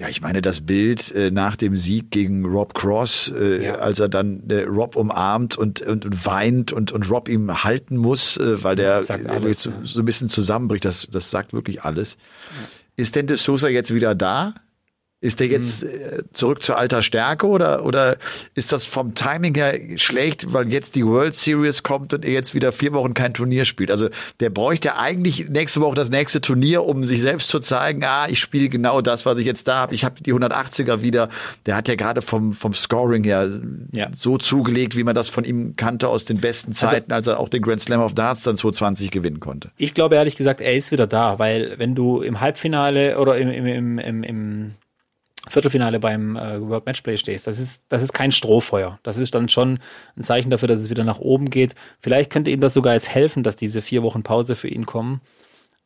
Ja, ich meine, das Bild äh, nach dem Sieg gegen Rob Cross, äh, ja. als er dann äh, Rob umarmt und, und, und weint und, und Rob ihm halten muss, äh, weil der alles, so, so, ein bisschen zusammenbricht, das, das sagt wirklich alles. Ja. Ist denn De Sosa jetzt wieder da? Ist der jetzt hm. äh, zurück zur alter Stärke oder, oder ist das vom Timing her schlecht, weil jetzt die World Series kommt und er jetzt wieder vier Wochen kein Turnier spielt? Also der bräuchte eigentlich nächste Woche das nächste Turnier, um sich selbst zu zeigen, ah, ich spiele genau das, was ich jetzt da habe. Ich habe die 180er wieder. Der hat ja gerade vom, vom Scoring her ja. so zugelegt, wie man das von ihm kannte aus den besten also Zeiten, also, als er auch den Grand Slam of Darts dann 2020 gewinnen konnte. Ich glaube ehrlich gesagt, er ist wieder da, weil wenn du im Halbfinale oder im, im, im, im, im Viertelfinale beim äh, World Matchplay stehst. Das ist, das ist kein Strohfeuer. Das ist dann schon ein Zeichen dafür, dass es wieder nach oben geht. Vielleicht könnte ihm das sogar jetzt helfen, dass diese vier Wochen Pause für ihn kommen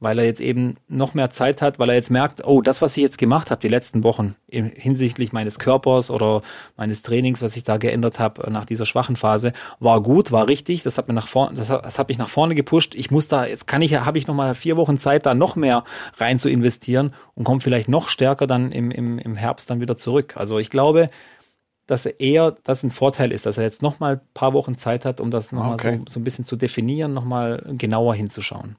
weil er jetzt eben noch mehr Zeit hat, weil er jetzt merkt, oh, das, was ich jetzt gemacht habe, die letzten Wochen hinsichtlich meines Körpers oder meines Trainings, was ich da geändert habe nach dieser schwachen Phase, war gut, war richtig, das hat mir nach vorne, das, das hat mich nach vorne gepusht. Ich muss da, jetzt kann ich, habe ich noch mal vier Wochen Zeit, da noch mehr rein zu investieren und komme vielleicht noch stärker dann im, im, im Herbst dann wieder zurück. Also ich glaube, dass er eher das ein Vorteil ist, dass er jetzt noch mal ein paar Wochen Zeit hat, um das noch okay. mal so, so ein bisschen zu definieren, noch mal genauer hinzuschauen.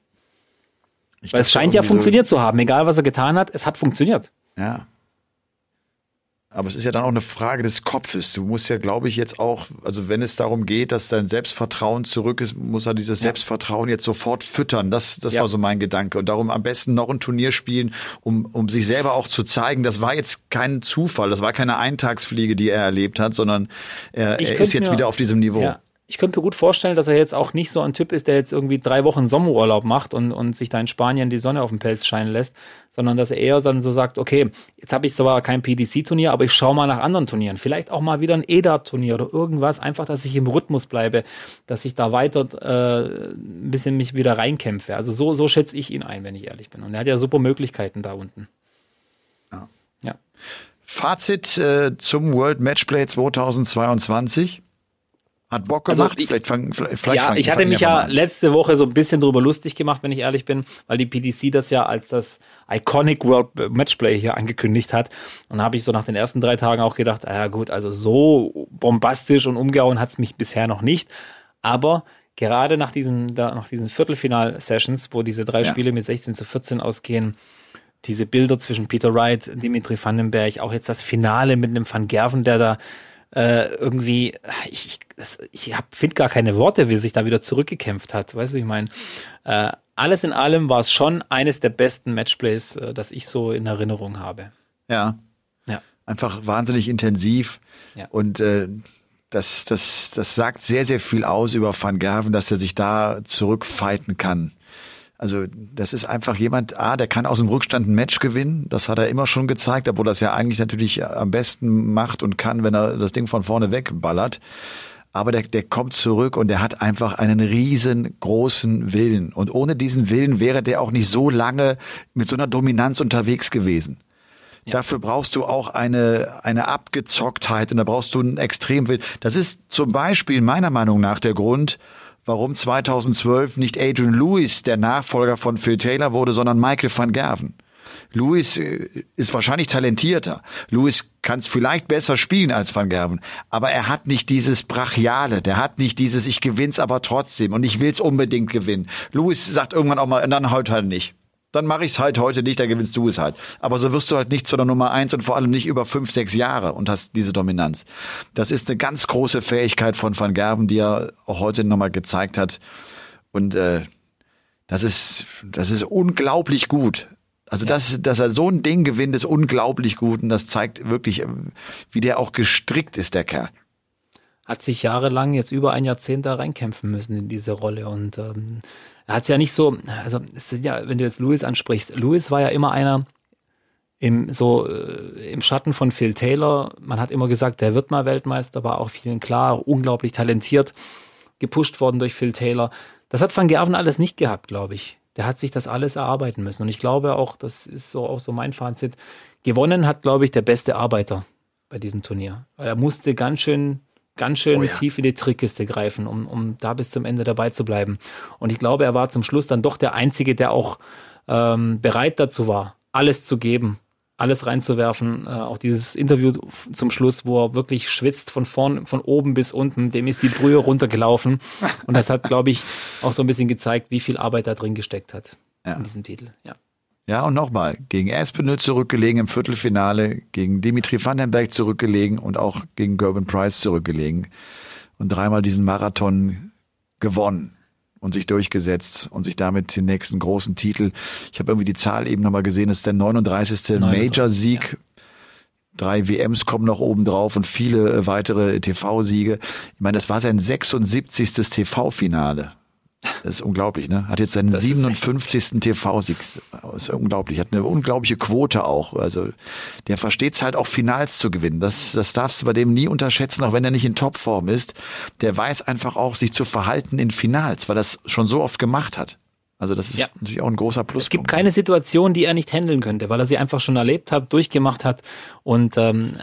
Ich Weil es scheint ja funktioniert so zu haben, egal was er getan hat, es hat funktioniert. Ja. Aber es ist ja dann auch eine Frage des Kopfes. Du musst ja, glaube ich, jetzt auch, also wenn es darum geht, dass dein Selbstvertrauen zurück ist, muss er dieses ja. Selbstvertrauen jetzt sofort füttern. Das, das ja. war so mein Gedanke. Und darum am besten noch ein Turnier spielen, um, um sich selber auch zu zeigen, das war jetzt kein Zufall, das war keine Eintagsfliege, die er erlebt hat, sondern er, er ist jetzt wieder auf diesem Niveau. Ja ich könnte mir gut vorstellen, dass er jetzt auch nicht so ein Typ ist, der jetzt irgendwie drei Wochen Sommerurlaub macht und, und sich da in Spanien die Sonne auf dem Pelz scheinen lässt, sondern dass er eher dann so sagt, okay, jetzt habe ich zwar kein PDC-Turnier, aber ich schaue mal nach anderen Turnieren. Vielleicht auch mal wieder ein EDA-Turnier oder irgendwas, einfach, dass ich im Rhythmus bleibe, dass ich da weiter äh, ein bisschen mich wieder reinkämpfe. Also so, so schätze ich ihn ein, wenn ich ehrlich bin. Und er hat ja super Möglichkeiten da unten. Ja. ja. Fazit äh, zum World Matchplay 2022. Hat Bock also gemacht? Also, vielleicht fangen, vielleicht, vielleicht ja, ich hatte mich ja letzte Woche so ein bisschen drüber lustig gemacht, wenn ich ehrlich bin, weil die PDC das ja als das Iconic World Matchplay hier angekündigt hat. Und da habe ich so nach den ersten drei Tagen auch gedacht, ah ja gut, also so bombastisch und umgehauen hat's mich bisher noch nicht. Aber gerade nach diesen, nach diesen Viertelfinal-Sessions, wo diese drei ja. Spiele mit 16 zu 14 ausgehen, diese Bilder zwischen Peter Wright, Dimitri Vandenberg, auch jetzt das Finale mit einem Van Gerven, der da äh, irgendwie, ich, ich finde gar keine Worte, wie er sich da wieder zurückgekämpft hat. Weißt du, ich meine, äh, alles in allem war es schon eines der besten Matchplays, äh, das ich so in Erinnerung habe. Ja. Ja. Einfach wahnsinnig intensiv. Ja. Und äh, das, das, das sagt sehr, sehr viel aus über Van Gerven, dass er sich da zurückfighten kann. Also das ist einfach jemand, ah, der kann aus dem Rückstand ein Match gewinnen. Das hat er immer schon gezeigt, obwohl das ja eigentlich natürlich am besten macht und kann, wenn er das Ding von vorne wegballert. Aber der, der kommt zurück und der hat einfach einen riesengroßen Willen. Und ohne diesen Willen wäre der auch nicht so lange mit so einer Dominanz unterwegs gewesen. Ja. Dafür brauchst du auch eine, eine Abgezocktheit und da brauchst du einen Extremwillen. Das ist zum Beispiel meiner Meinung nach der Grund, warum 2012 nicht Adrian Lewis der Nachfolger von Phil Taylor wurde, sondern Michael van Gerven. Lewis äh, ist wahrscheinlich talentierter. Lewis kann es vielleicht besser spielen als Van Gerven, aber er hat nicht dieses Brachiale, der hat nicht dieses Ich gewinn's aber trotzdem und ich will's unbedingt gewinnen. Lewis sagt irgendwann auch mal, dann heute halt nicht dann mache ich es halt heute nicht, dann gewinnst du es halt. Aber so wirst du halt nicht zu der Nummer eins und vor allem nicht über fünf, sechs Jahre und hast diese Dominanz. Das ist eine ganz große Fähigkeit von Van Gerven, die er auch heute nochmal gezeigt hat. Und äh, das ist, das ist unglaublich gut. Also ja. das, dass er so ein Ding gewinnt, ist unglaublich gut und das zeigt wirklich, äh, wie der auch gestrickt ist, der Kerl hat sich jahrelang jetzt über ein Jahrzehnt da reinkämpfen müssen in diese Rolle und ähm, er hat es ja nicht so, also ja, wenn du jetzt Lewis ansprichst, Lewis war ja immer einer im so äh, im Schatten von Phil Taylor. Man hat immer gesagt, der wird mal Weltmeister, war auch vielen klar, unglaublich talentiert, gepusht worden durch Phil Taylor. Das hat Van Gerven alles nicht gehabt, glaube ich. Der hat sich das alles erarbeiten müssen und ich glaube auch, das ist so auch so mein Fazit. Gewonnen hat, glaube ich, der beste Arbeiter bei diesem Turnier, weil er musste ganz schön ganz schön oh ja. tief in die Trickkiste greifen, um, um da bis zum Ende dabei zu bleiben. Und ich glaube, er war zum Schluss dann doch der Einzige, der auch ähm, bereit dazu war, alles zu geben, alles reinzuwerfen. Äh, auch dieses Interview zum Schluss, wo er wirklich schwitzt von vorn, von oben bis unten, dem ist die Brühe runtergelaufen. Und das hat, glaube ich, auch so ein bisschen gezeigt, wie viel Arbeit da drin gesteckt hat ja. in diesem Titel. Ja. Ja, und nochmal, gegen Espinel zurückgelegen im Viertelfinale, gegen Dimitri Vandenberg zurückgelegen und auch gegen Gerben Price zurückgelegen und dreimal diesen Marathon gewonnen und sich durchgesetzt und sich damit den nächsten großen Titel. Ich habe irgendwie die Zahl eben nochmal gesehen, das ist der 39. Major-Sieg. Ja. Drei WMs kommen noch oben drauf und viele äh, weitere TV-Siege. Ich meine, das war sein 76. TV-Finale. Das ist unglaublich, ne? Hat jetzt seinen das 57. TV-Sieg. Das ist unglaublich. Hat eine unglaubliche Quote auch. Also der versteht es halt auch Finals zu gewinnen. Das, das darfst du bei dem nie unterschätzen, auch wenn er nicht in Topform ist. Der weiß einfach auch, sich zu verhalten in Finals, weil das schon so oft gemacht hat. Also das ist ja. natürlich auch ein großer Plus. Es gibt keine Situation, die er nicht handeln könnte, weil er sie einfach schon erlebt hat, durchgemacht hat und ähm,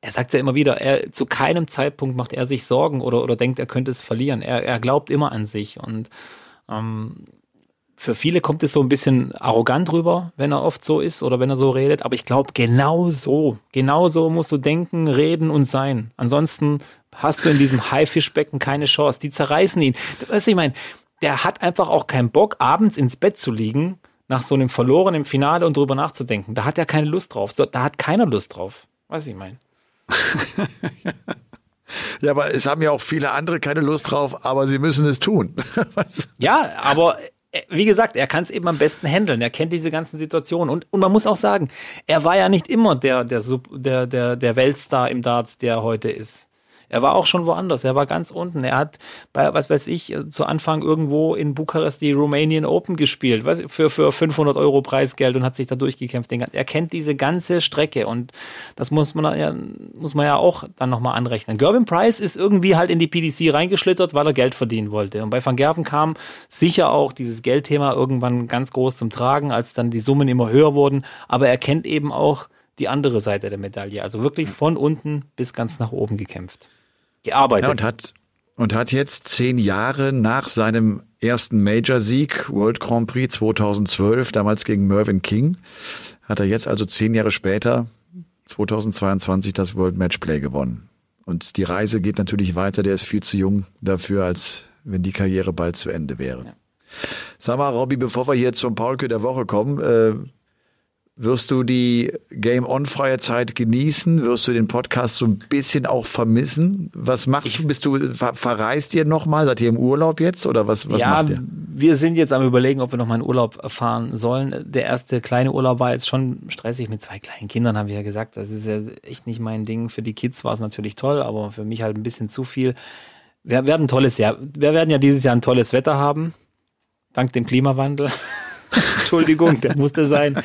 er sagt ja immer wieder, er, zu keinem Zeitpunkt macht er sich Sorgen oder, oder denkt, er könnte es verlieren. Er, er glaubt immer an sich. Und ähm, für viele kommt es so ein bisschen arrogant rüber, wenn er oft so ist oder wenn er so redet. Aber ich glaube, genau so, genau so musst du denken, reden und sein. Ansonsten hast du in diesem Haifischbecken keine Chance. Die zerreißen ihn. Weißt du, ich meine, der hat einfach auch keinen Bock, abends ins Bett zu liegen, nach so einem verlorenen Finale und drüber nachzudenken. Da hat er keine Lust drauf. Da hat keiner Lust drauf. Weiß ich mein. ja, aber es haben ja auch viele andere keine Lust drauf, aber sie müssen es tun. ja, aber äh, wie gesagt, er kann es eben am besten handeln. Er kennt diese ganzen Situationen. Und, und man muss auch sagen, er war ja nicht immer der, der, der, der, der Weltstar im Darts, der er heute ist. Er war auch schon woanders. Er war ganz unten. Er hat bei, was weiß ich, zu Anfang irgendwo in Bukarest die Romanian Open gespielt, was, für, für 500 Euro Preisgeld und hat sich da durchgekämpft. Er kennt diese ganze Strecke und das muss man ja, muss man ja auch dann nochmal anrechnen. Gervin Price ist irgendwie halt in die PDC reingeschlittert, weil er Geld verdienen wollte. Und bei Van Gerven kam sicher auch dieses Geldthema irgendwann ganz groß zum Tragen, als dann die Summen immer höher wurden. Aber er kennt eben auch die andere Seite der Medaille. Also wirklich von unten bis ganz nach oben gekämpft gearbeitet. Ja, und hat und hat jetzt zehn Jahre nach seinem ersten Major-Sieg, World Grand Prix 2012, damals gegen Mervyn King, hat er jetzt also zehn Jahre später, 2022, das World Matchplay gewonnen. Und die Reise geht natürlich weiter. Der ist viel zu jung dafür, als wenn die Karriere bald zu Ende wäre. Ja. Sag mal, Robby, bevor wir hier zum Paulke der Woche kommen, äh, Wirst du die Game On-freie Zeit genießen? Wirst du den Podcast so ein bisschen auch vermissen? Was machst du? Bist du, ver verreist ihr nochmal? Seid ihr im Urlaub jetzt oder was, was ja, macht ihr? wir sind jetzt am überlegen, ob wir noch mal in Urlaub fahren sollen. Der erste kleine Urlaub war jetzt schon stressig mit zwei kleinen Kindern, habe ich ja gesagt. Das ist ja echt nicht mein Ding. Für die Kids war es natürlich toll, aber für mich halt ein bisschen zu viel. Wir werden ein tolles Jahr. Wir werden ja dieses Jahr ein tolles Wetter haben. Dank dem Klimawandel. Entschuldigung, der musste sein.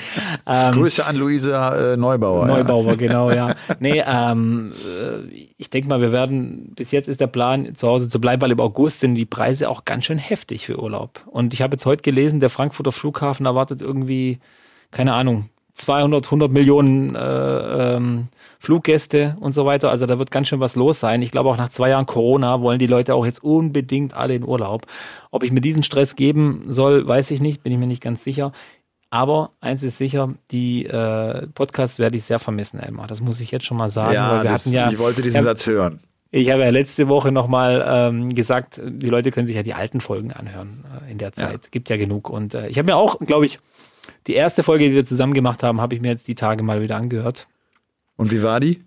Ähm, Grüße an Luisa äh, Neubauer. Neubauer, ja. genau, ja. Nee, ähm, äh, ich denke mal, wir werden, bis jetzt ist der Plan, zu Hause zu bleiben, weil im August sind die Preise auch ganz schön heftig für Urlaub. Und ich habe jetzt heute gelesen, der Frankfurter Flughafen erwartet irgendwie, keine Ahnung, 200, 100 Millionen äh, ähm, Fluggäste und so weiter. Also da wird ganz schön was los sein. Ich glaube auch nach zwei Jahren Corona wollen die Leute auch jetzt unbedingt alle in Urlaub. Ob ich mir diesen Stress geben soll, weiß ich nicht, bin ich mir nicht ganz sicher. Aber eins ist sicher, die äh, Podcasts werde ich sehr vermissen, Elmar. Das muss ich jetzt schon mal sagen. Ja, das, ja ich wollte diesen ja, Satz hören. Ich habe ja letzte Woche nochmal ähm, gesagt, die Leute können sich ja die alten Folgen anhören äh, in der Zeit. Ja. Gibt ja genug. Und äh, ich habe mir auch, glaube ich, die erste Folge, die wir zusammen gemacht haben, habe ich mir jetzt die Tage mal wieder angehört. Und wie war die?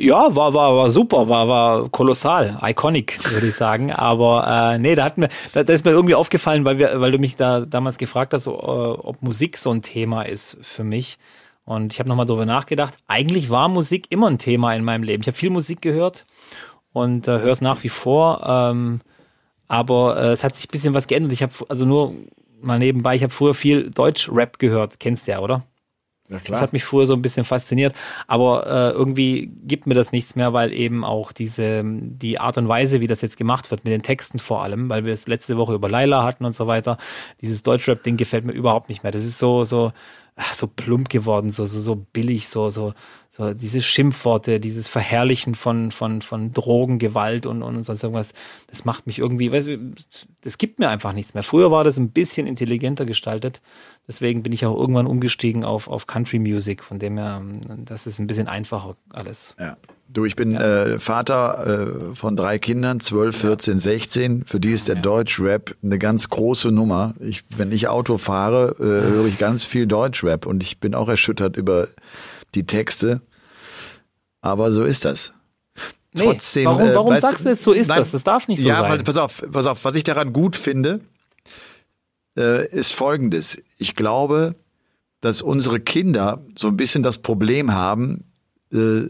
Ja, war, war, war super, war, war kolossal, iconic, würde ich sagen. Aber äh, nee, da hat mir, da, da ist mir irgendwie aufgefallen, weil wir, weil du mich da damals gefragt hast, so, äh, ob Musik so ein Thema ist für mich. Und ich habe nochmal drüber nachgedacht. Eigentlich war Musik immer ein Thema in meinem Leben. Ich habe viel Musik gehört und äh, höre es nach wie vor. Ähm, aber äh, es hat sich ein bisschen was geändert. Ich habe also nur mal nebenbei, ich habe früher viel Deutsch-Rap gehört. Kennst du ja, oder? Ja, klar. Das hat mich früher so ein bisschen fasziniert, aber äh, irgendwie gibt mir das nichts mehr, weil eben auch diese die Art und Weise, wie das jetzt gemacht wird, mit den Texten vor allem, weil wir es letzte Woche über Laila hatten und so weiter, dieses Deutschrap-Ding gefällt mir überhaupt nicht mehr. Das ist so so ach, so plump geworden, so so so billig, so so so diese Schimpfworte, dieses Verherrlichen von, von, von Drogen, Gewalt und, und sonst irgendwas, das macht mich irgendwie, weißt du, das gibt mir einfach nichts mehr. Früher war das ein bisschen intelligenter gestaltet. Deswegen bin ich auch irgendwann umgestiegen auf, auf Country Music, von dem her, das ist ein bisschen einfacher alles. Ja. Du, ich bin ja. äh, Vater äh, von drei Kindern, 12, 14, ja. 16. Für die ist der ja. Deutschrap eine ganz große Nummer. Ich, wenn ich Auto fahre, äh, höre ich ganz viel Deutschrap und ich bin auch erschüttert über die Texte. Aber so ist das. Nee, Trotzdem. Warum, äh, warum sagst du jetzt, so ist nein, das? Das darf nicht so ja, sein. Ja, pass auf, pass auf. Was ich daran gut finde, äh, ist Folgendes. Ich glaube, dass unsere Kinder so ein bisschen das Problem haben, äh,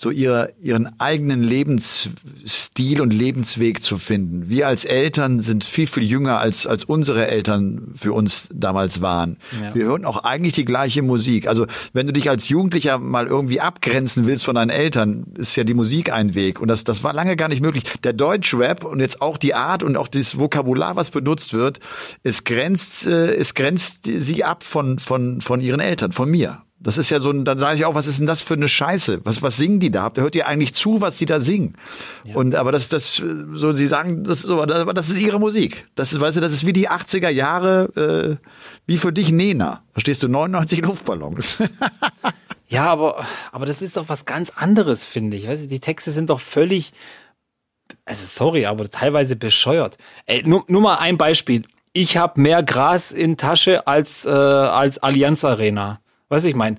so ihre, ihren eigenen Lebensstil und Lebensweg zu finden. Wir als Eltern sind viel, viel jünger als, als unsere Eltern für uns damals waren. Ja. Wir hören auch eigentlich die gleiche Musik. Also wenn du dich als Jugendlicher mal irgendwie abgrenzen willst von deinen Eltern, ist ja die Musik ein Weg. Und das, das war lange gar nicht möglich. Der Deutschrap und jetzt auch die Art und auch das Vokabular, was benutzt wird, es grenzt, äh, es grenzt sie ab von, von, von ihren Eltern, von mir. Das ist ja so, dann sage ich auch, was ist denn das für eine Scheiße? Was, was singen die da? Hört ihr eigentlich zu, was die da singen? Ja. Und aber das, das, so, sie sagen, das ist so, aber das ist ihre Musik. Das ist, weißt du, das ist wie die 80er Jahre, äh, wie für dich Nena. Verstehst du? 99 Luftballons. ja, aber, aber das ist doch was ganz anderes, finde ich. Weißt du, die Texte sind doch völlig, also sorry, aber teilweise bescheuert. Ey, nur, nur mal ein Beispiel. Ich habe mehr Gras in Tasche als, äh, als Allianz Arena. Weißt du, ich meine,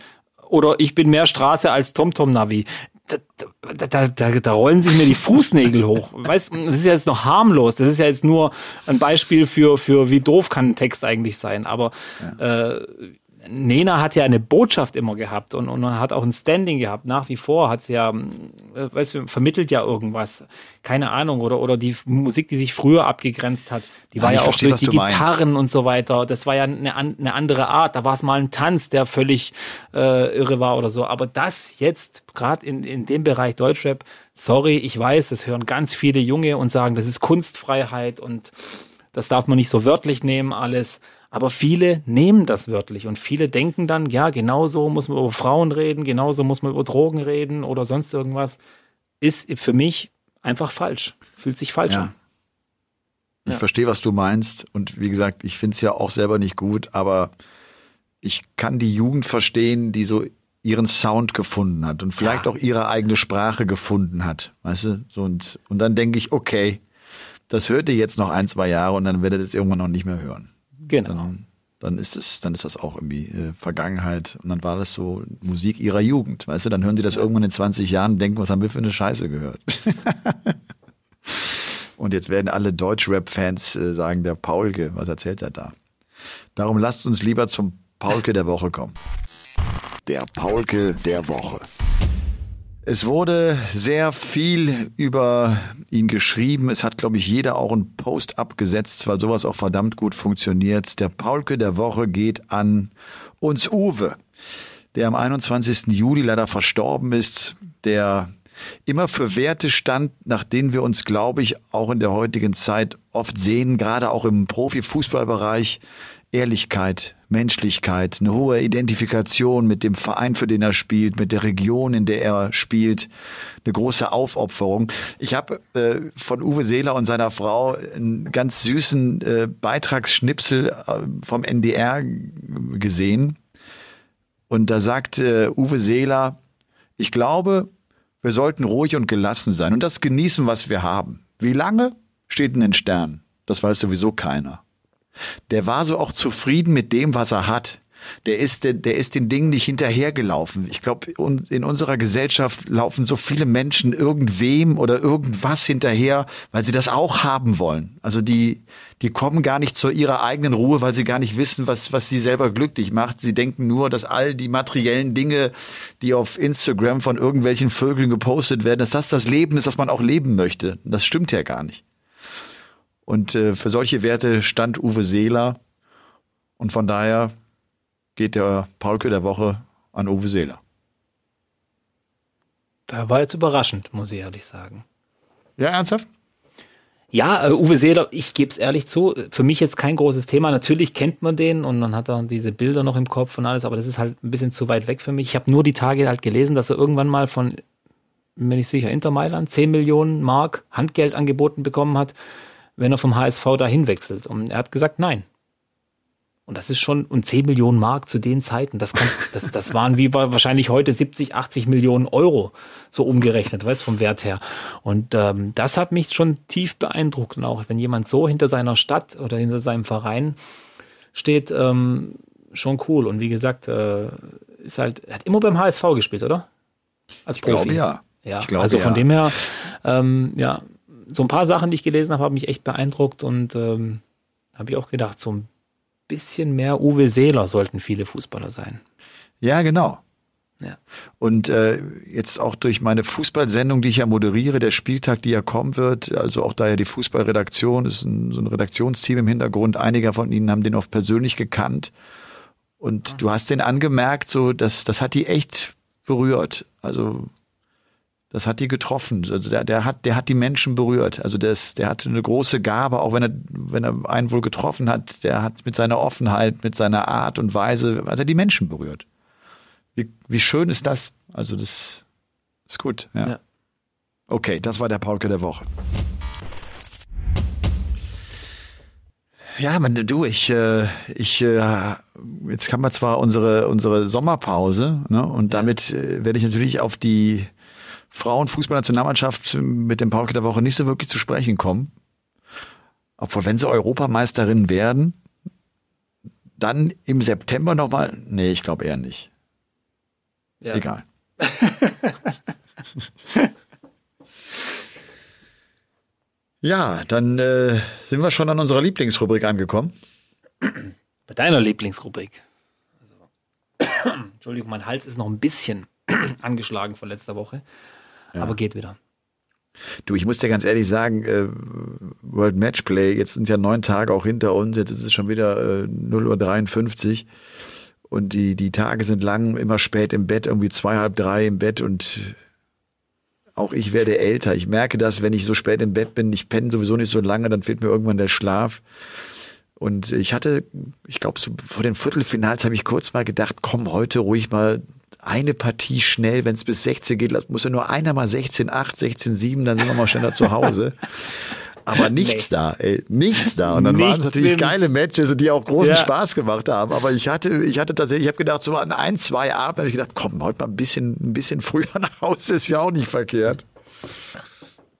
oder ich bin mehr Straße als TomTom-Navi. Da, da, da, da rollen sich mir die Fußnägel hoch. Weißt, das ist ja jetzt noch harmlos. Das ist ja jetzt nur ein Beispiel für, für wie doof kann ein Text eigentlich sein. Aber ja. äh, Nena hat ja eine Botschaft immer gehabt und, und man hat auch ein Standing gehabt. Nach wie vor hat sie ja, äh, weißt du, vermittelt ja irgendwas. Keine Ahnung. Oder, oder die Musik, die sich früher abgegrenzt hat, die ja, war ja auch verstehe, durch die Gitarren und so weiter. Das war ja eine, eine andere Art. Da war es mal ein Tanz, der völlig äh, irre war oder so. Aber das jetzt, gerade in, in dem Bereich Deutschrap, sorry, ich weiß, das hören ganz viele Junge und sagen, das ist Kunstfreiheit und das darf man nicht so wörtlich nehmen, alles. Aber viele nehmen das wörtlich und viele denken dann, ja, genauso muss man über Frauen reden, genauso muss man über Drogen reden oder sonst irgendwas. Ist für mich einfach falsch. Fühlt sich falsch ja. an. Ich ja. verstehe, was du meinst. Und wie gesagt, ich finde es ja auch selber nicht gut, aber ich kann die Jugend verstehen, die so ihren Sound gefunden hat und vielleicht ja. auch ihre eigene Sprache gefunden hat. Weißt du? So und, und dann denke ich, okay, das hört ihr jetzt noch ein, zwei Jahre und dann werdet ihr es irgendwann noch nicht mehr hören. Genau. Dann, dann ist es, dann ist das auch irgendwie äh, Vergangenheit. Und dann war das so Musik ihrer Jugend, weißt du? Dann hören sie das irgendwann in 20 Jahren und denken, was haben wir für eine Scheiße gehört? und jetzt werden alle Deutsch-Rap-Fans äh, sagen, der Paulke, was erzählt er da? Darum lasst uns lieber zum Paulke der Woche kommen. Der Paulke der Woche. Es wurde sehr viel über ihn geschrieben. Es hat, glaube ich, jeder auch einen Post abgesetzt, weil sowas auch verdammt gut funktioniert. Der Paulke der Woche geht an uns Uwe, der am 21. Juli leider verstorben ist, der immer für Werte stand, nach denen wir uns, glaube ich, auch in der heutigen Zeit oft sehen, gerade auch im Profifußballbereich. Ehrlichkeit, Menschlichkeit, eine hohe Identifikation mit dem Verein, für den er spielt, mit der Region, in der er spielt, eine große Aufopferung. Ich habe äh, von Uwe Seeler und seiner Frau einen ganz süßen äh, Beitragsschnipsel äh, vom NDR gesehen. Und da sagt äh, Uwe Seeler, ich glaube, wir sollten ruhig und gelassen sein und das genießen, was wir haben. Wie lange steht in den Sternen? Das weiß sowieso keiner der war so auch zufrieden mit dem, was er hat. Der ist, der, der ist den Dingen nicht hinterhergelaufen. Ich glaube, in unserer Gesellschaft laufen so viele Menschen irgendwem oder irgendwas hinterher, weil sie das auch haben wollen. Also die, die kommen gar nicht zu ihrer eigenen Ruhe, weil sie gar nicht wissen, was, was sie selber glücklich macht. Sie denken nur, dass all die materiellen Dinge, die auf Instagram von irgendwelchen Vögeln gepostet werden, dass das das Leben ist, das man auch leben möchte. Das stimmt ja gar nicht. Und äh, für solche Werte stand Uwe Seeler. Und von daher geht der Paulke der Woche an Uwe Seeler. Da war jetzt überraschend, muss ich ehrlich sagen. Ja, ernsthaft? Ja, äh, Uwe Seeler, ich gebe es ehrlich zu, für mich jetzt kein großes Thema. Natürlich kennt man den und man hat dann diese Bilder noch im Kopf und alles, aber das ist halt ein bisschen zu weit weg für mich. Ich habe nur die Tage halt gelesen, dass er irgendwann mal von, bin ich sicher, Inter Mailand 10 Millionen Mark Handgeld angeboten bekommen hat wenn er vom HSV dahin wechselt. Und er hat gesagt, nein. Und das ist schon, und 10 Millionen Mark zu den Zeiten, das, kann, das, das waren wie wahrscheinlich heute 70, 80 Millionen Euro, so umgerechnet, weißt vom Wert her. Und ähm, das hat mich schon tief beeindruckt. Und auch wenn jemand so hinter seiner Stadt oder hinter seinem Verein steht, ähm, schon cool. Und wie gesagt, äh, ist halt, er hat immer beim HSV gespielt, oder? Als Profi. Ich glaube ja. Ja, glaube, also von ja. dem her, ähm, ja, so ein paar Sachen, die ich gelesen habe, haben mich echt beeindruckt und ähm, habe ich auch gedacht, so ein bisschen mehr Uwe Seeler sollten viele Fußballer sein. Ja, genau. Ja. Und äh, jetzt auch durch meine Fußballsendung, die ich ja moderiere, der Spieltag, die ja kommen wird, also auch da ja die Fußballredaktion, ist ein, so ein Redaktionsteam im Hintergrund. Einige von ihnen haben den oft persönlich gekannt. Und mhm. du hast den angemerkt, so, dass das hat die echt berührt. Also das hat die getroffen. Also der, der hat, der hat die Menschen berührt. Also das, der hatte eine große Gabe, auch wenn er, wenn er einen wohl getroffen hat, der hat mit seiner Offenheit, mit seiner Art und Weise, hat er die Menschen berührt. Wie, wie schön ist das? Also das ist gut. Ja. ja. Okay, das war der Paulke der Woche. Ja, man, du, ich, äh, ich, äh, jetzt haben wir zwar unsere unsere Sommerpause, ne, und damit äh, werde ich natürlich auf die Frauenfußballnationalmannschaft mit dem Pauke der Woche nicht so wirklich zu sprechen kommen. Obwohl, wenn sie Europameisterin werden, dann im September nochmal. Nee, ich glaube eher nicht. Ja. Egal. ja, dann äh, sind wir schon an unserer Lieblingsrubrik angekommen. Bei deiner Lieblingsrubrik. Also, Entschuldigung, mein Hals ist noch ein bisschen angeschlagen von letzter Woche. Ja. Aber geht wieder. Du, ich muss dir ganz ehrlich sagen, äh, World Matchplay, jetzt sind ja neun Tage auch hinter uns, jetzt ist es schon wieder äh, 0.53 Uhr und die, die Tage sind lang, immer spät im Bett, irgendwie zwei, halb drei im Bett und auch ich werde älter. Ich merke das, wenn ich so spät im Bett bin, ich penne sowieso nicht so lange, dann fehlt mir irgendwann der Schlaf. Und ich hatte, ich glaube, so vor den Viertelfinals habe ich kurz mal gedacht, komm heute ruhig mal eine Partie schnell, wenn es bis 16 geht, muss ja nur einer mal 16, 8, 16, 7, dann sind wir mal schneller zu Hause. Aber nichts nee. da, ey, nichts da. Und dann waren es natürlich geile Matches, die auch großen ja. Spaß gemacht haben. Aber ich hatte, ich hatte tatsächlich, ich habe gedacht, so an ein, zwei Abend habe ich gedacht, komm, heute mal ein bisschen, ein bisschen früher nach Hause ist ja auch nicht verkehrt.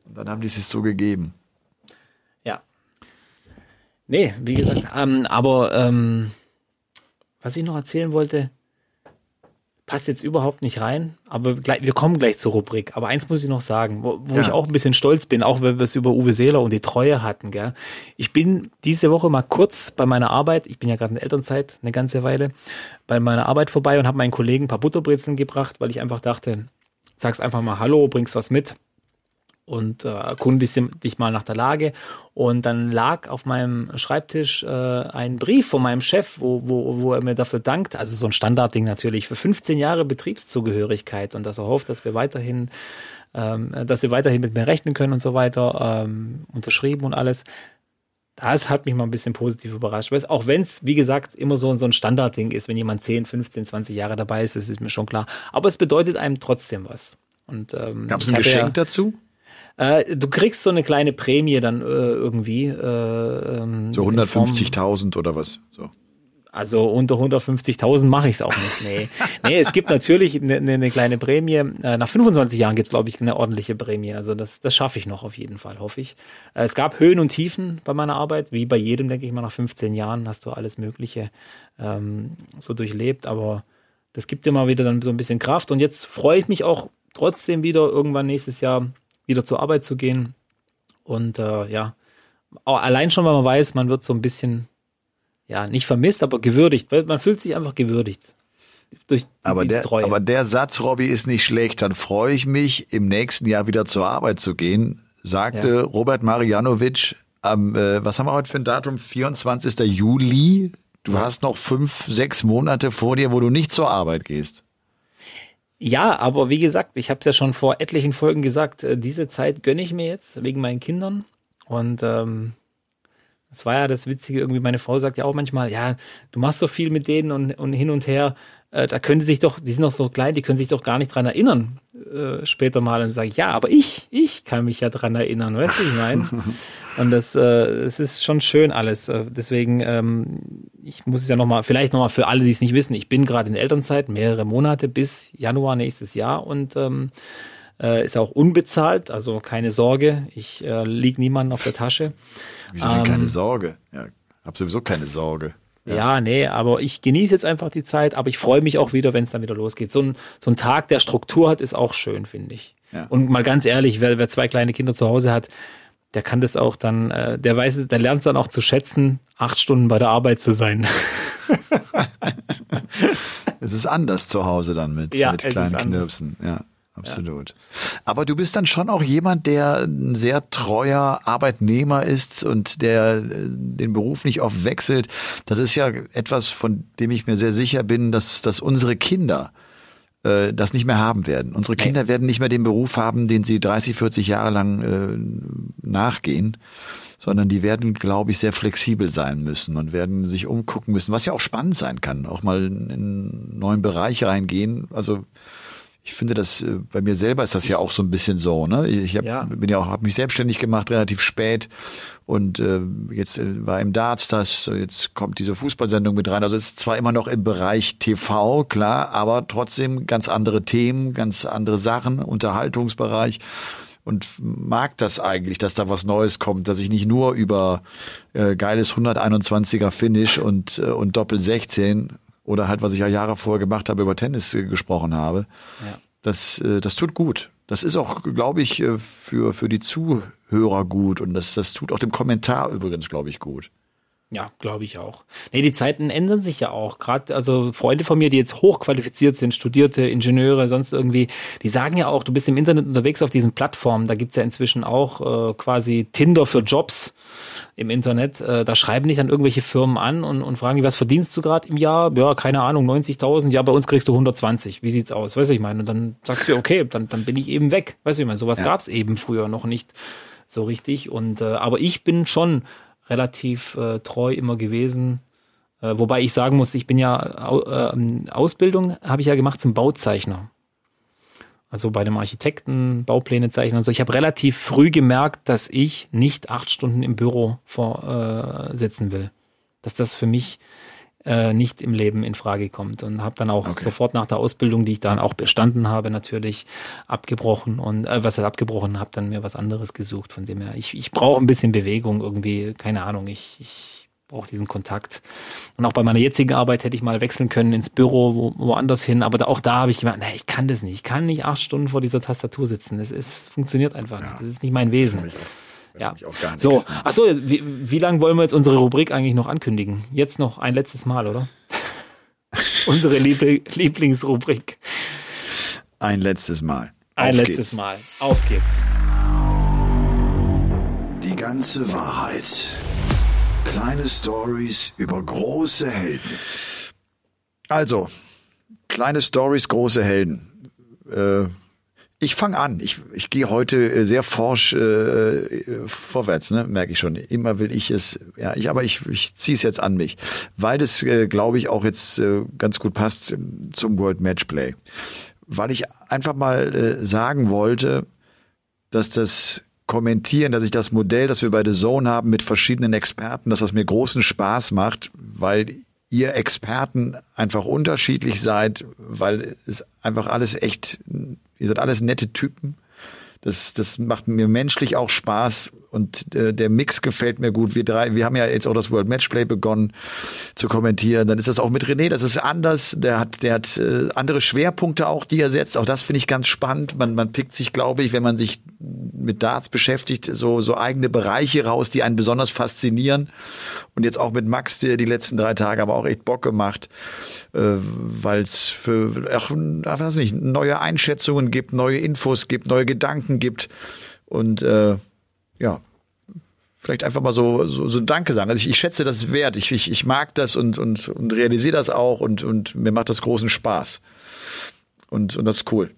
Und dann haben die es so gegeben. Ja. Nee, wie gesagt, ähm, aber ähm, was ich noch erzählen wollte, passt jetzt überhaupt nicht rein, aber gleich, wir kommen gleich zur Rubrik. Aber eins muss ich noch sagen, wo, wo ja. ich auch ein bisschen stolz bin, auch wenn wir es über Uwe Seeler und die Treue hatten. Gell? Ich bin diese Woche mal kurz bei meiner Arbeit, ich bin ja gerade in Elternzeit eine ganze Weile, bei meiner Arbeit vorbei und habe meinen Kollegen ein paar Butterbrezeln gebracht, weil ich einfach dachte, sagst einfach mal Hallo, bringst was mit und äh, erkundigst dich mal nach der Lage. Und dann lag auf meinem Schreibtisch äh, ein Brief von meinem Chef, wo, wo, wo er mir dafür dankt, also so ein Standardding natürlich, für 15 Jahre Betriebszugehörigkeit und dass er hofft, dass wir weiterhin, ähm, dass sie weiterhin mit mir rechnen können und so weiter, ähm, unterschrieben und alles. Das hat mich mal ein bisschen positiv überrascht. Auch wenn es, wie gesagt, immer so, so ein Standardding ist, wenn jemand 10, 15, 20 Jahre dabei ist, das ist mir schon klar. Aber es bedeutet einem trotzdem was. Ähm, Gab es ein Geschenk ja, dazu? Äh, du kriegst so eine kleine Prämie dann äh, irgendwie. Äh, ähm, so 150.000 oder was? So. Also unter 150.000 mache ich es auch nicht. Nee. nee, es gibt natürlich eine, eine kleine Prämie. Äh, nach 25 Jahren gibt es, glaube ich, eine ordentliche Prämie. Also das, das schaffe ich noch auf jeden Fall, hoffe ich. Äh, es gab Höhen und Tiefen bei meiner Arbeit, wie bei jedem, denke ich mal, nach 15 Jahren hast du alles Mögliche ähm, so durchlebt. Aber das gibt dir mal wieder dann so ein bisschen Kraft. Und jetzt freue ich mich auch trotzdem wieder irgendwann nächstes Jahr wieder zur Arbeit zu gehen. Und äh, ja, allein schon, weil man weiß, man wird so ein bisschen, ja, nicht vermisst, aber gewürdigt. Man fühlt sich einfach gewürdigt. Durch aber, der, Treue. aber der Satz, Robby, ist nicht schlecht. Dann freue ich mich, im nächsten Jahr wieder zur Arbeit zu gehen, sagte ja. Robert Marianovic am, äh, was haben wir heute für ein Datum? 24. Juli. Du ja. hast noch fünf, sechs Monate vor dir, wo du nicht zur Arbeit gehst. Ja, aber wie gesagt, ich habe es ja schon vor etlichen Folgen gesagt, äh, diese Zeit gönne ich mir jetzt wegen meinen Kindern. Und ähm, das war ja das Witzige, irgendwie meine Frau sagt ja auch manchmal, ja, du machst so viel mit denen und, und hin und her, äh, da können sie sich doch, die sind noch so klein, die können sich doch gar nicht dran erinnern, äh, später mal. Und sage ich, ja, aber ich, ich kann mich ja dran erinnern, weißt du, ich meine? Und das, äh, es ist schon schön alles. Äh, deswegen, ähm, ich muss es ja nochmal, vielleicht nochmal für alle, die es nicht wissen, ich bin gerade in Elternzeit, mehrere Monate bis Januar nächstes Jahr und ähm, äh, ist auch unbezahlt, also keine Sorge, ich äh, lieg niemandem auf der Tasche. Wieso denn ähm, keine Sorge? Ja, hab sowieso keine Sorge. Ja. ja, nee, aber ich genieße jetzt einfach die Zeit, aber ich freue mich auch wieder, wenn es dann wieder losgeht. So ein, so ein Tag, der Struktur hat, ist auch schön, finde ich. Ja. Und mal ganz ehrlich, wer, wer zwei kleine Kinder zu Hause hat, der kann das auch dann, äh, der weiß, der lernt es dann auch zu schätzen, acht Stunden bei der Arbeit zu sein. es ist anders zu Hause dann mit, ja, mit kleinen Knirpsen. Ja, absolut. Ja. Aber du bist dann schon auch jemand, der ein sehr treuer Arbeitnehmer ist und der äh, den Beruf nicht oft wechselt. Das ist ja etwas, von dem ich mir sehr sicher bin, dass, dass unsere Kinder äh, das nicht mehr haben werden. Unsere Kinder nee. werden nicht mehr den Beruf haben, den sie 30, 40 Jahre lang äh, nachgehen, sondern die werden, glaube ich, sehr flexibel sein müssen und werden sich umgucken müssen, was ja auch spannend sein kann, auch mal in einen neuen Bereich reingehen. Also ich finde das äh, bei mir selber ist das ja auch so ein bisschen so. Ne? Ich hab, ja. bin ja auch habe mich selbstständig gemacht relativ spät und äh, jetzt äh, war im Darts das. Jetzt kommt diese Fußballsendung mit rein. Also es ist zwar immer noch im Bereich TV klar, aber trotzdem ganz andere Themen, ganz andere Sachen, Unterhaltungsbereich und mag das eigentlich, dass da was Neues kommt, dass ich nicht nur über äh, geiles 121er Finish und äh, und Doppel 16 oder halt, was ich ja Jahre vorher gemacht habe, über Tennis äh, gesprochen habe. Ja. Das, äh, das tut gut. Das ist auch, glaube ich, äh, für, für die Zuhörer gut und das, das tut auch dem Kommentar übrigens, glaube ich, gut. Ja, glaube ich auch. Nee, die Zeiten ändern sich ja auch. Gerade, also Freunde von mir, die jetzt hochqualifiziert sind, Studierte, Ingenieure, sonst irgendwie, die sagen ja auch, du bist im Internet unterwegs auf diesen Plattformen. Da gibt's ja inzwischen auch äh, quasi Tinder für Jobs im Internet. Äh, da schreiben dich dann irgendwelche Firmen an und, und fragen, was verdienst du gerade im Jahr? Ja, keine Ahnung, 90.000. Ja, bei uns kriegst du 120. Wie sieht's aus? Weißt du, ich meine, und dann sagst du, okay, dann, dann bin ich eben weg. Weißt du, ich meine, sowas ja. gab's eben früher noch nicht so richtig. Und äh, aber ich bin schon relativ äh, treu immer gewesen. Äh, wobei ich sagen muss, ich bin ja äh, Ausbildung habe ich ja gemacht zum Bauzeichner. Also bei dem Architekten, Baupläne zeichnen und so. Ich habe relativ früh gemerkt, dass ich nicht acht Stunden im Büro vor, äh, sitzen will. Dass das für mich äh, nicht im Leben in Frage kommt. Und habe dann auch okay. sofort nach der Ausbildung, die ich dann auch bestanden habe, natürlich abgebrochen und äh, was heißt abgebrochen, habe dann mir was anderes gesucht. Von dem her, ich, ich brauche ein bisschen Bewegung irgendwie, keine Ahnung, ich, ich brauche diesen Kontakt. Und auch bei meiner jetzigen Arbeit hätte ich mal wechseln können ins Büro, wo, woanders hin. Aber da, auch da habe ich gemerkt, nee, ich kann das nicht. Ich kann nicht acht Stunden vor dieser Tastatur sitzen. Das ist, funktioniert einfach nicht. Das ist nicht mein Wesen. Ja. So, ach so, wie, wie lange wollen wir jetzt unsere Rubrik eigentlich noch ankündigen? Jetzt noch ein letztes Mal, oder? unsere Liebl Lieblingsrubrik. Ein letztes Mal. Ein Auf letztes geht's. Mal. Auf geht's. Die ganze Wahrheit. Kleine Stories über große Helden. Also, kleine Stories, große Helden. Äh, ich fange an. Ich, ich gehe heute äh, sehr forsch äh, vorwärts, ne? merke ich schon. Immer will ich es, ja, ich, aber ich, ich ziehe es jetzt an mich, weil das, äh, glaube ich, auch jetzt äh, ganz gut passt zum World Matchplay. Weil ich einfach mal äh, sagen wollte, dass das Kommentieren, dass ich das Modell, das wir bei The Zone haben mit verschiedenen Experten, dass das mir großen Spaß macht, weil ihr Experten einfach unterschiedlich seid, weil es einfach alles echt, ihr seid alles nette Typen. Das, das macht mir menschlich auch Spaß und äh, der Mix gefällt mir gut. Wir drei, wir haben ja jetzt auch das World Matchplay begonnen zu kommentieren. Dann ist das auch mit René, das ist anders. Der hat, der hat äh, andere Schwerpunkte auch, die er setzt. Auch das finde ich ganz spannend. Man, man pickt sich, glaube ich, wenn man sich mit Darts beschäftigt, so, so eigene Bereiche raus, die einen besonders faszinieren. Und jetzt auch mit Max, der die letzten drei Tage aber auch echt Bock gemacht, äh, weil es für ach, weiß nicht, neue Einschätzungen gibt, neue Infos gibt, neue Gedanken gibt. Und äh, ja, vielleicht einfach mal so, so, so Danke sagen. Also ich, ich schätze das wert. Ich, ich, ich mag das und, und, und realisiere das auch und, und mir macht das großen Spaß. Und, und das ist cool.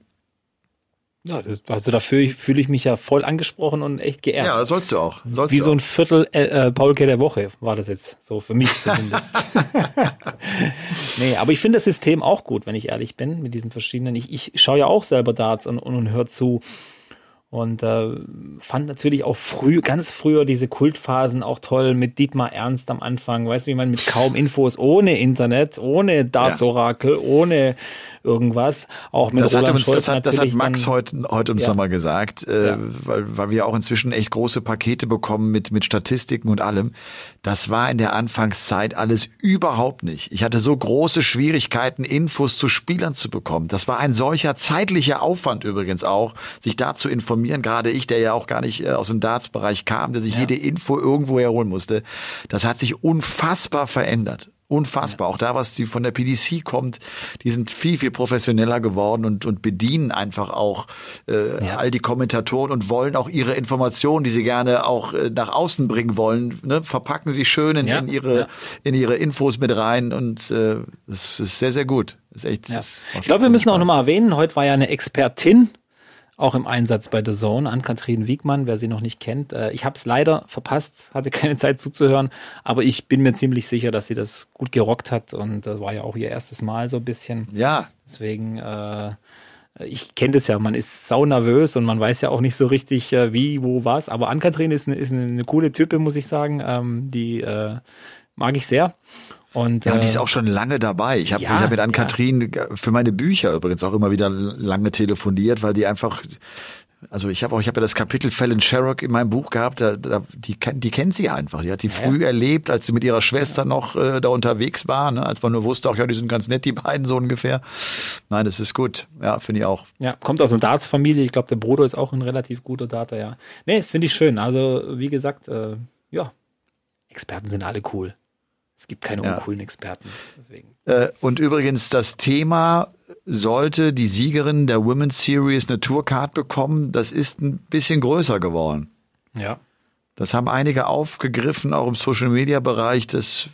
Ja, das, also dafür fühle ich mich ja voll angesprochen und echt geehrt. Ja, sollst du auch. Sollst Wie du so ein Viertel äh, äh Paulke der Woche war das jetzt, so für mich zumindest. nee, aber ich finde das System auch gut, wenn ich ehrlich bin, mit diesen verschiedenen. Ich, ich schaue ja auch selber Darts und, und, und höre zu. Und äh, fand natürlich auch früh, ganz früher diese Kultphasen auch toll mit Dietmar Ernst am Anfang. Weißt du, wie man mit kaum Infos, ohne Internet, ohne Darts-Orakel, ja. ohne irgendwas. Auch mit das Roland hat uns, Scholz das hat, das hat Max dann, heute, heute uns ja. nochmal gesagt, äh, ja. weil, weil wir auch inzwischen echt große Pakete bekommen mit, mit Statistiken und allem. Das war in der Anfangszeit alles überhaupt nicht. Ich hatte so große Schwierigkeiten, Infos zu Spielern zu bekommen. Das war ein solcher zeitlicher Aufwand übrigens auch, sich da zu informieren. Gerade ich, der ja auch gar nicht äh, aus dem Darts-Bereich kam, der sich ja. jede Info irgendwo herholen musste. Das hat sich unfassbar verändert. Unfassbar. Ja. Auch da, was die von der PDC kommt, die sind viel, viel professioneller geworden und, und bedienen einfach auch äh, ja. all die Kommentatoren und wollen auch ihre Informationen, die sie gerne auch äh, nach außen bringen wollen, ne, verpacken sie schön in, ja. in ihre, in ihre Infos mit rein und äh, das ist sehr, sehr gut. Ist echt, das ich glaube, wir müssen Spaß. auch nochmal erwähnen, heute war ja eine Expertin auch im Einsatz bei The Zone, an Kathrin Wiegmann, wer sie noch nicht kennt. Äh, ich habe es leider verpasst, hatte keine Zeit zuzuhören, aber ich bin mir ziemlich sicher, dass sie das gut gerockt hat und das war ja auch ihr erstes Mal so ein bisschen. Ja. Deswegen, äh, ich kenne das ja, man ist sau nervös und man weiß ja auch nicht so richtig, äh, wie, wo, was, aber Ann-Kathrin ist, eine, ist eine coole Type, muss ich sagen, ähm, die äh, mag ich sehr. Und, ja, und die ist äh, auch schon lange dabei. Ich habe ja, ich hab mit Ann-Kathrin ja. für meine Bücher übrigens auch immer wieder lange telefoniert, weil die einfach also ich habe auch, ich habe ja das Kapitel Fallon Sherrock in meinem Buch gehabt, da, da, die, die kennt sie einfach. Die hat sie ja. früh erlebt, als sie mit ihrer Schwester noch äh, da unterwegs war, ne? als man nur wusste, auch ja, die sind ganz nett, die beiden so ungefähr. Nein, das ist gut. Ja, finde ich auch. Ja, kommt aus einer Darts-Familie. Ich glaube, der Bruder ist auch ein relativ guter Data, ja. Nee, finde ich schön. Also, wie gesagt, äh, ja, Experten sind alle cool. Es gibt keine ja. uncoolen Experten. Äh, und übrigens, das Thema sollte die Siegerin der Women's Series eine Tourcard bekommen, das ist ein bisschen größer geworden. Ja. Das haben einige aufgegriffen, auch im Social Media Bereich. Das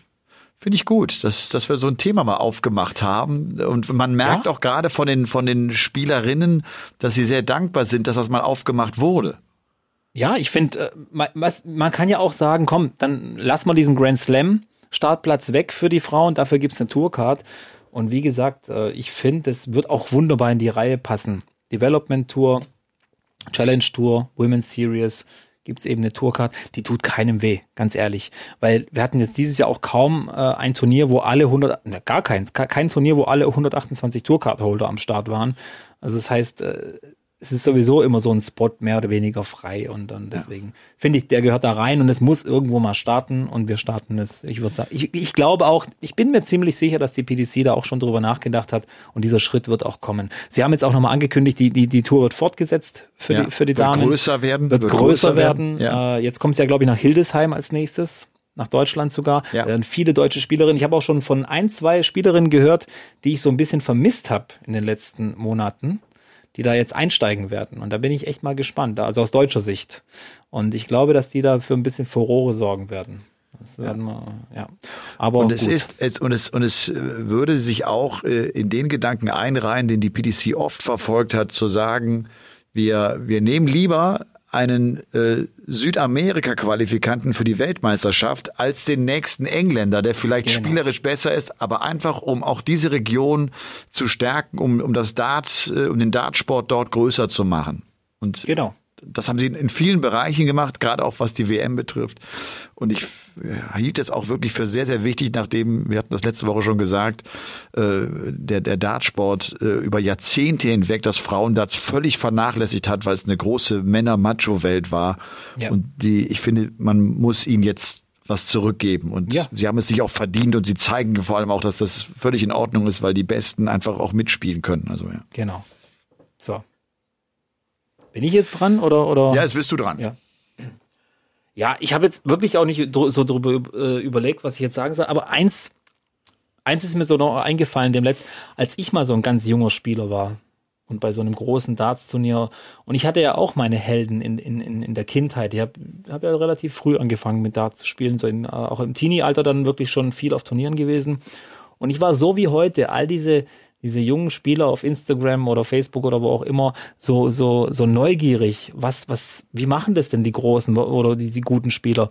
finde ich gut, dass, dass wir so ein Thema mal aufgemacht haben. Und man merkt ja? auch gerade von den, von den Spielerinnen, dass sie sehr dankbar sind, dass das mal aufgemacht wurde. Ja, ich finde, äh, man, man kann ja auch sagen, komm, dann lass mal diesen Grand Slam Startplatz weg für die Frauen, dafür gibt's eine Tourcard. Und wie gesagt, äh, ich finde, es wird auch wunderbar in die Reihe passen. Development Tour, Challenge Tour, Women's Series, gibt's eben eine Tourcard, die tut keinem weh, ganz ehrlich. Weil wir hatten jetzt dieses Jahr auch kaum äh, ein Turnier, wo alle 100, ne, gar keins, kein Turnier, wo alle 128 Tourcard-Holder am Start waren. Also das heißt, äh, es ist sowieso immer so ein Spot mehr oder weniger frei und dann deswegen ja. finde ich, der gehört da rein und es muss irgendwo mal starten und wir starten es. Ich würde sagen, ich, ich glaube auch, ich bin mir ziemlich sicher, dass die PDC da auch schon drüber nachgedacht hat und dieser Schritt wird auch kommen. Sie haben jetzt auch nochmal angekündigt, die, die, die Tour wird fortgesetzt für ja, die, für die Damen. Wird größer werden. Wird, wird größer, größer werden. werden. Ja. Äh, jetzt kommt es ja, glaube ich, nach Hildesheim als nächstes nach Deutschland sogar. Ja. Da viele deutsche Spielerinnen. Ich habe auch schon von ein, zwei Spielerinnen gehört, die ich so ein bisschen vermisst habe in den letzten Monaten die da jetzt einsteigen werden. Und da bin ich echt mal gespannt, also aus deutscher Sicht. Und ich glaube, dass die da für ein bisschen Furore sorgen werden. Das werden wir, ja. Aber und es gut. ist es, und es und es würde sich auch äh, in den Gedanken einreihen, den die PDC oft verfolgt hat, zu sagen, wir wir nehmen lieber einen äh, Südamerika-Qualifikanten für die Weltmeisterschaft als den nächsten Engländer, der vielleicht genau. spielerisch besser ist, aber einfach um auch diese Region zu stärken, um, um das Dart, äh, um den Dartsport dort größer zu machen. Und genau das haben sie in vielen Bereichen gemacht, gerade auch was die WM betrifft. Und ich hielt es auch wirklich für sehr, sehr wichtig, nachdem, wir hatten das letzte Woche schon gesagt, äh, der, der Dartsport äh, über Jahrzehnte hinweg das Frauendarts völlig vernachlässigt hat, weil es eine große Männer-Macho-Welt war. Ja. Und die, ich finde, man muss ihnen jetzt was zurückgeben. Und ja. sie haben es sich auch verdient und sie zeigen vor allem auch, dass das völlig in Ordnung ist, weil die Besten einfach auch mitspielen können. Also, ja. Genau. So, bin ich jetzt dran oder oder? Ja, jetzt bist du dran. Ja. Ja, ich habe jetzt wirklich auch nicht so drüber äh, überlegt, was ich jetzt sagen soll, aber eins, eins ist mir so noch eingefallen, dem letzt, als ich mal so ein ganz junger Spieler war und bei so einem großen Darts-Turnier und ich hatte ja auch meine Helden in, in, in der Kindheit. Ich habe hab ja relativ früh angefangen mit Darts zu spielen, so in, auch im Teenie-Alter dann wirklich schon viel auf Turnieren gewesen. Und ich war so wie heute, all diese diese jungen Spieler auf Instagram oder Facebook oder wo auch immer so so so neugierig, was was wie machen das denn die großen oder die, die guten Spieler?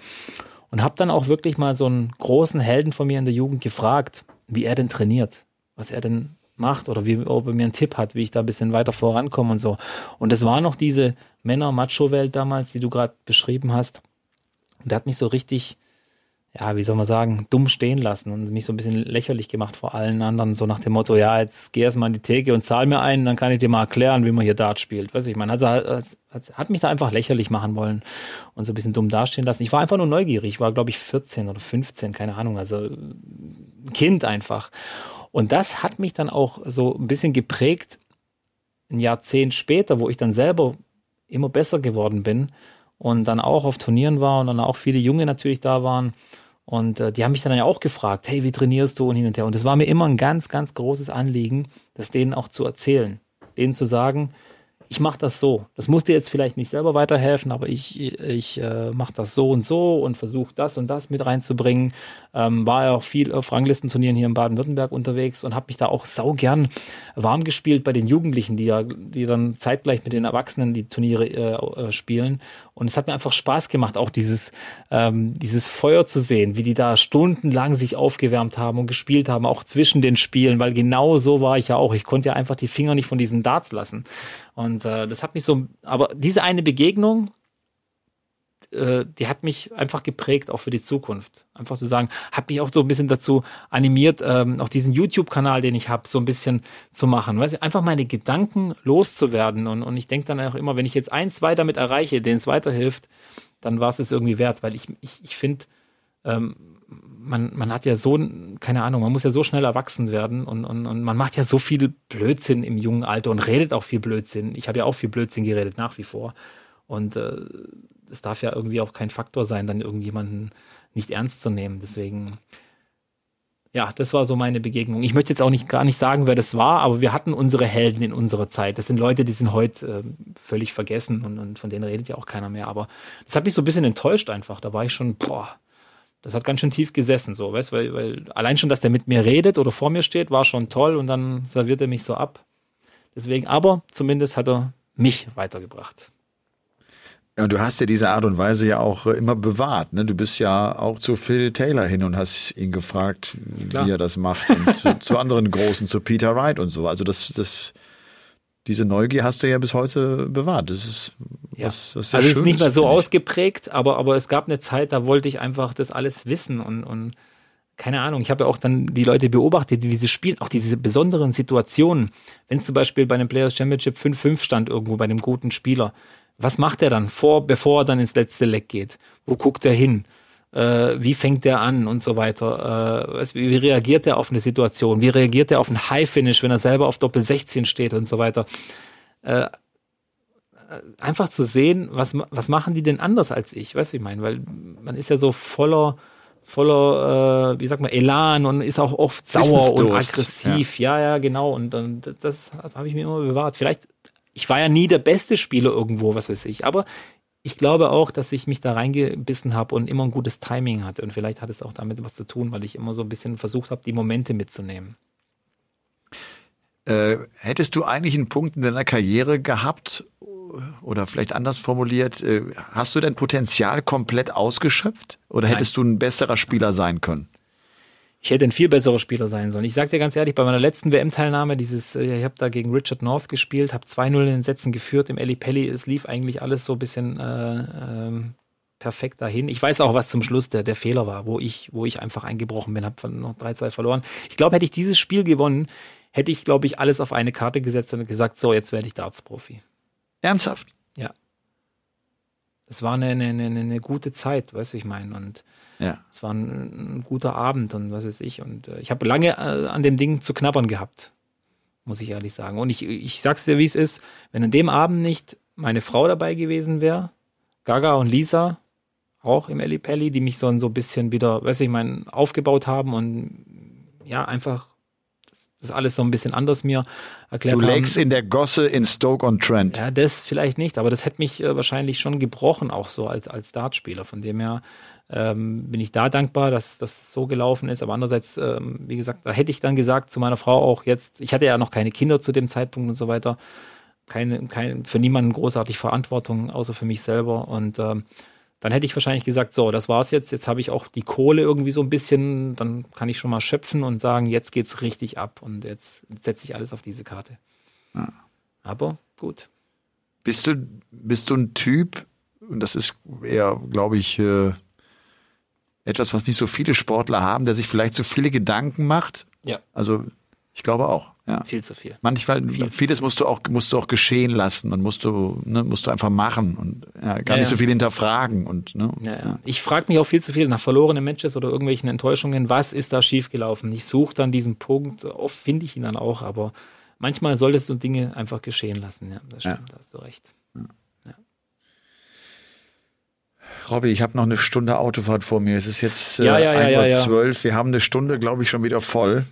Und habe dann auch wirklich mal so einen großen Helden von mir in der Jugend gefragt, wie er denn trainiert, was er denn macht oder wie ob er mir einen Tipp hat, wie ich da ein bisschen weiter vorankomme und so. Und es war noch diese Männer-Macho-Welt damals, die du gerade beschrieben hast. Und der hat mich so richtig ja, wie soll man sagen, dumm stehen lassen und mich so ein bisschen lächerlich gemacht vor allen anderen, so nach dem Motto, ja, jetzt geh erst mal in die Theke und zahl mir einen, dann kann ich dir mal erklären, wie man hier Dart spielt. Weiß ich, man hat, hat, hat mich da einfach lächerlich machen wollen und so ein bisschen dumm dastehen lassen. Ich war einfach nur neugierig, ich war, glaube ich, 14 oder 15, keine Ahnung, also ein Kind einfach. Und das hat mich dann auch so ein bisschen geprägt, ein Jahrzehnt später, wo ich dann selber immer besser geworden bin und dann auch auf Turnieren war und dann auch viele Junge natürlich da waren und äh, die haben mich dann ja auch gefragt, hey, wie trainierst du und hin und her. Und es war mir immer ein ganz, ganz großes Anliegen, das denen auch zu erzählen. Denen zu sagen, ich mache das so. Das muss dir jetzt vielleicht nicht selber weiterhelfen, aber ich, ich äh, mache das so und so und versuche das und das mit reinzubringen. Ähm, war ja auch viel auf Ranglistenturnieren hier in Baden-Württemberg unterwegs und habe mich da auch sau gern warm gespielt bei den Jugendlichen, die ja, die dann zeitgleich mit den Erwachsenen die Turniere äh, äh, spielen. Und es hat mir einfach Spaß gemacht, auch dieses, ähm, dieses Feuer zu sehen, wie die da stundenlang sich aufgewärmt haben und gespielt haben, auch zwischen den Spielen, weil genau so war ich ja auch. Ich konnte ja einfach die Finger nicht von diesen Darts lassen. Und äh, das hat mich so, aber diese eine Begegnung, äh, die hat mich einfach geprägt, auch für die Zukunft. Einfach zu sagen, hat mich auch so ein bisschen dazu animiert, ähm, auch diesen YouTube-Kanal, den ich habe, so ein bisschen zu machen. Weißt du, einfach meine Gedanken loszuwerden. Und, und ich denke dann auch immer, wenn ich jetzt eins, zwei damit erreiche, denen es weiterhilft, dann war es es irgendwie wert, weil ich, ich, ich finde, ähm, man, man hat ja so, keine Ahnung, man muss ja so schnell erwachsen werden und, und, und man macht ja so viel Blödsinn im jungen Alter und redet auch viel Blödsinn. Ich habe ja auch viel Blödsinn geredet, nach wie vor. Und äh, es darf ja irgendwie auch kein Faktor sein, dann irgendjemanden nicht ernst zu nehmen. Deswegen, ja, das war so meine Begegnung. Ich möchte jetzt auch nicht gar nicht sagen, wer das war, aber wir hatten unsere Helden in unserer Zeit. Das sind Leute, die sind heute äh, völlig vergessen und, und von denen redet ja auch keiner mehr. Aber das hat mich so ein bisschen enttäuscht einfach. Da war ich schon, boah, das hat ganz schön tief gesessen, so, weißt weil, weil allein schon, dass der mit mir redet oder vor mir steht, war schon toll und dann serviert er mich so ab. Deswegen, aber zumindest hat er mich weitergebracht. Ja, du hast ja diese Art und Weise ja auch äh, immer bewahrt. Ne? Du bist ja auch zu Phil Taylor hin und hast ihn gefragt, Klar. wie er das macht. Und zu, zu, anderen Großen, zu Peter Wright und so. Also das, das, diese Neugier hast du ja bis heute bewahrt. Das ist ja. was, was sehr Also es ist nicht mehr so ausgeprägt, aber, aber es gab eine Zeit, da wollte ich einfach das alles wissen und, und keine Ahnung, ich habe ja auch dann die Leute beobachtet, wie sie spielen, auch diese besonderen Situationen. Wenn es zum Beispiel bei einem Players Championship 5-5 stand irgendwo bei einem guten Spieler, was macht er dann vor, bevor er dann ins letzte Leck geht? Wo guckt er hin? Äh, wie fängt er an und so weiter? Äh, wie reagiert er auf eine Situation? Wie reagiert er auf einen High-Finish, wenn er selber auf Doppel 16 steht und so weiter? Äh, einfach zu sehen, was, was machen die denn anders als ich? Weißt du, ich meine, weil man ist ja so voller voller, äh, wie sagt man, Elan und ist auch oft sauer und aggressiv. Ja, ja, ja genau. Und, und das habe ich mir immer bewahrt. Vielleicht, ich war ja nie der beste Spieler irgendwo, was weiß ich. Aber ich glaube auch, dass ich mich da reingebissen habe und immer ein gutes Timing hatte. Und vielleicht hat es auch damit was zu tun, weil ich immer so ein bisschen versucht habe, die Momente mitzunehmen. Äh, hättest du eigentlich einen Punkt in deiner Karriere gehabt, oder vielleicht anders formuliert, äh, hast du dein Potenzial komplett ausgeschöpft oder Nein. hättest du ein besserer Spieler sein können? Ich hätte ein viel besserer Spieler sein sollen. Ich sage dir ganz ehrlich, bei meiner letzten WM-Teilnahme, dieses, äh, ich habe da gegen Richard North gespielt, habe 2-0 in den Sätzen geführt im Eli Pelli. Es lief eigentlich alles so ein bisschen äh, ähm, perfekt dahin. Ich weiß auch, was zum Schluss der, der Fehler war, wo ich, wo ich einfach eingebrochen bin, habe noch 3-2 verloren. Ich glaube, hätte ich dieses Spiel gewonnen, hätte ich, glaube ich, alles auf eine Karte gesetzt und gesagt, so, jetzt werde ich Darts-Profi. Ernsthaft? Ja. Es war eine, eine, eine, eine gute Zeit, weißt du, ich meine. Und ja. es war ein, ein, guter Abend und was weiß ich. Und äh, ich habe lange äh, an dem Ding zu knabbern gehabt, muss ich ehrlich sagen. Und ich, ich sag's dir, wie es ist, wenn an dem Abend nicht meine Frau dabei gewesen wäre, Gaga und Lisa, auch im Pelli, die mich so, ein bisschen wieder, weißt du, ich meine, aufgebaut haben und ja, einfach das alles so ein bisschen anders mir erklärt du lägst in der Gosse in Stoke-on-Trent. Ja, das vielleicht nicht, aber das hätte mich äh, wahrscheinlich schon gebrochen, auch so als, als Dartspieler. Von dem her ähm, bin ich da dankbar, dass das so gelaufen ist. Aber andererseits, ähm, wie gesagt, da hätte ich dann gesagt zu meiner Frau auch jetzt, ich hatte ja noch keine Kinder zu dem Zeitpunkt und so weiter, keine, keine, für niemanden großartig Verantwortung, außer für mich selber. Und ähm, dann hätte ich wahrscheinlich gesagt, so, das war's jetzt, jetzt habe ich auch die Kohle irgendwie so ein bisschen, dann kann ich schon mal schöpfen und sagen, jetzt geht's richtig ab und jetzt setze ich alles auf diese Karte. Ja. Aber gut. Bist du, bist du ein Typ, und das ist eher, glaube ich, äh, etwas, was nicht so viele Sportler haben, der sich vielleicht zu viele Gedanken macht? Ja. Also ich glaube auch. Ja. Viel zu viel. Manchmal, viel vieles musst du auch, musst du auch geschehen lassen und musst du, ne, musst du einfach machen und ja, gar ja, nicht so viel hinterfragen und, ne. Ja, Ich frage mich auch viel zu viel nach verlorenen Matches oder irgendwelchen Enttäuschungen, was ist da schiefgelaufen? Ich suche dann diesen Punkt, oft finde ich ihn dann auch, aber manchmal solltest du Dinge einfach geschehen lassen, ja, das stimmt, da hast du recht. Robby, ich habe noch eine Stunde Autofahrt vor mir. Es ist jetzt äh, ja, ja, ja, ja, 12. Wir haben eine Stunde, glaube ich, schon wieder voll.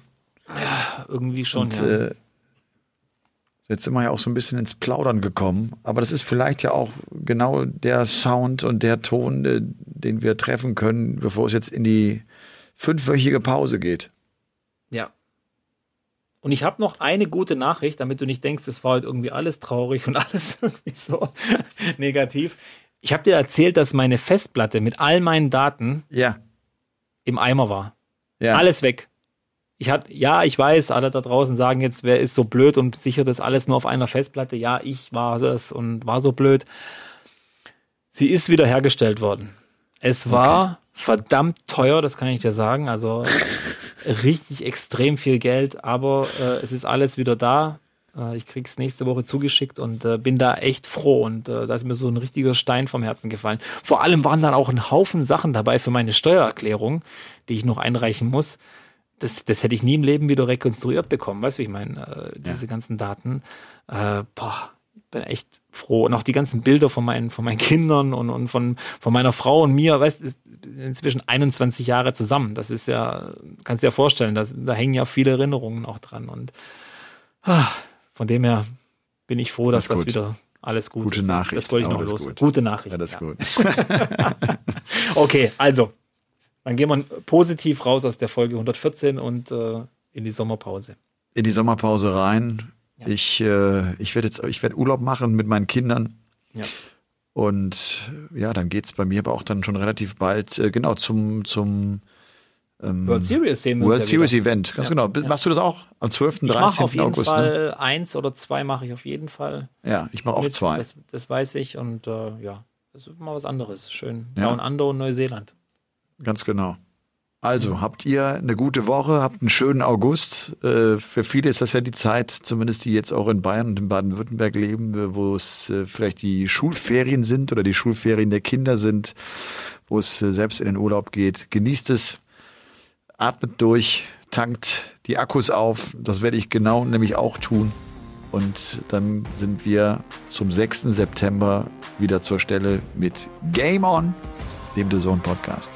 Ja, irgendwie schon. Und, ja. äh, jetzt sind wir ja auch so ein bisschen ins Plaudern gekommen. Aber das ist vielleicht ja auch genau der Sound und der Ton, äh, den wir treffen können, bevor es jetzt in die fünfwöchige Pause geht. Ja. Und ich habe noch eine gute Nachricht, damit du nicht denkst, es war heute irgendwie alles traurig und alles irgendwie so negativ. Ich habe dir erzählt, dass meine Festplatte mit all meinen Daten ja. im Eimer war. Ja. Alles weg ich hatte, ja, ich weiß, alle da draußen sagen jetzt, wer ist so blöd und sichert das alles nur auf einer Festplatte. Ja, ich war das und war so blöd. Sie ist wieder hergestellt worden. Es war okay. verdammt teuer, das kann ich dir sagen. Also richtig extrem viel Geld, aber äh, es ist alles wieder da. Äh, ich krieg's nächste Woche zugeschickt und äh, bin da echt froh. Und äh, da ist mir so ein richtiger Stein vom Herzen gefallen. Vor allem waren dann auch ein Haufen Sachen dabei für meine Steuererklärung, die ich noch einreichen muss das, das hätte ich nie im Leben wieder rekonstruiert bekommen. Weißt du, ich meine, äh, diese ja. ganzen Daten, äh, boah, bin echt froh. Und auch die ganzen Bilder von meinen, von meinen Kindern und, und von, von meiner Frau und mir, weißt du, inzwischen 21 Jahre zusammen. Das ist ja, kannst du dir ja vorstellen, das, da hängen ja viele Erinnerungen auch dran. Und ah, von dem her bin ich froh, dass das, das wieder alles gut Gute ist. Nachricht. Das wollte ich noch los. Gut. Gute Nachricht. Ja, das ist ja. gut. okay, also dann gehen wir positiv raus aus der Folge 114 und äh, in die Sommerpause. In die Sommerpause rein. Ja. Ich, äh, ich werde jetzt, ich werde Urlaub machen mit meinen Kindern. Ja. Und ja, dann geht es bei mir aber auch dann schon relativ bald, äh, genau, zum, zum ähm, World Series sehen wir World ja Series wieder. Event, ganz ja. genau. Machst du das auch am 12. und 13. August? Ich auf jeden August, Fall ne? eins oder zwei mache ich auf jeden Fall. Ja, ich mache auch zwei. Das, das, weiß ich und äh, ja, das ist mal was anderes. Schön. Ja. Down Under und Neuseeland. Ganz genau. Also, habt ihr eine gute Woche, habt einen schönen August. Äh, für viele ist das ja die Zeit, zumindest die jetzt auch in Bayern und in Baden-Württemberg leben, äh, wo es äh, vielleicht die Schulferien sind oder die Schulferien der Kinder sind, wo es selbst in den Urlaub geht. Genießt es, atmet durch, tankt die Akkus auf. Das werde ich genau nämlich auch tun. Und dann sind wir zum 6. September wieder zur Stelle mit Game On, dem The Zone Podcast.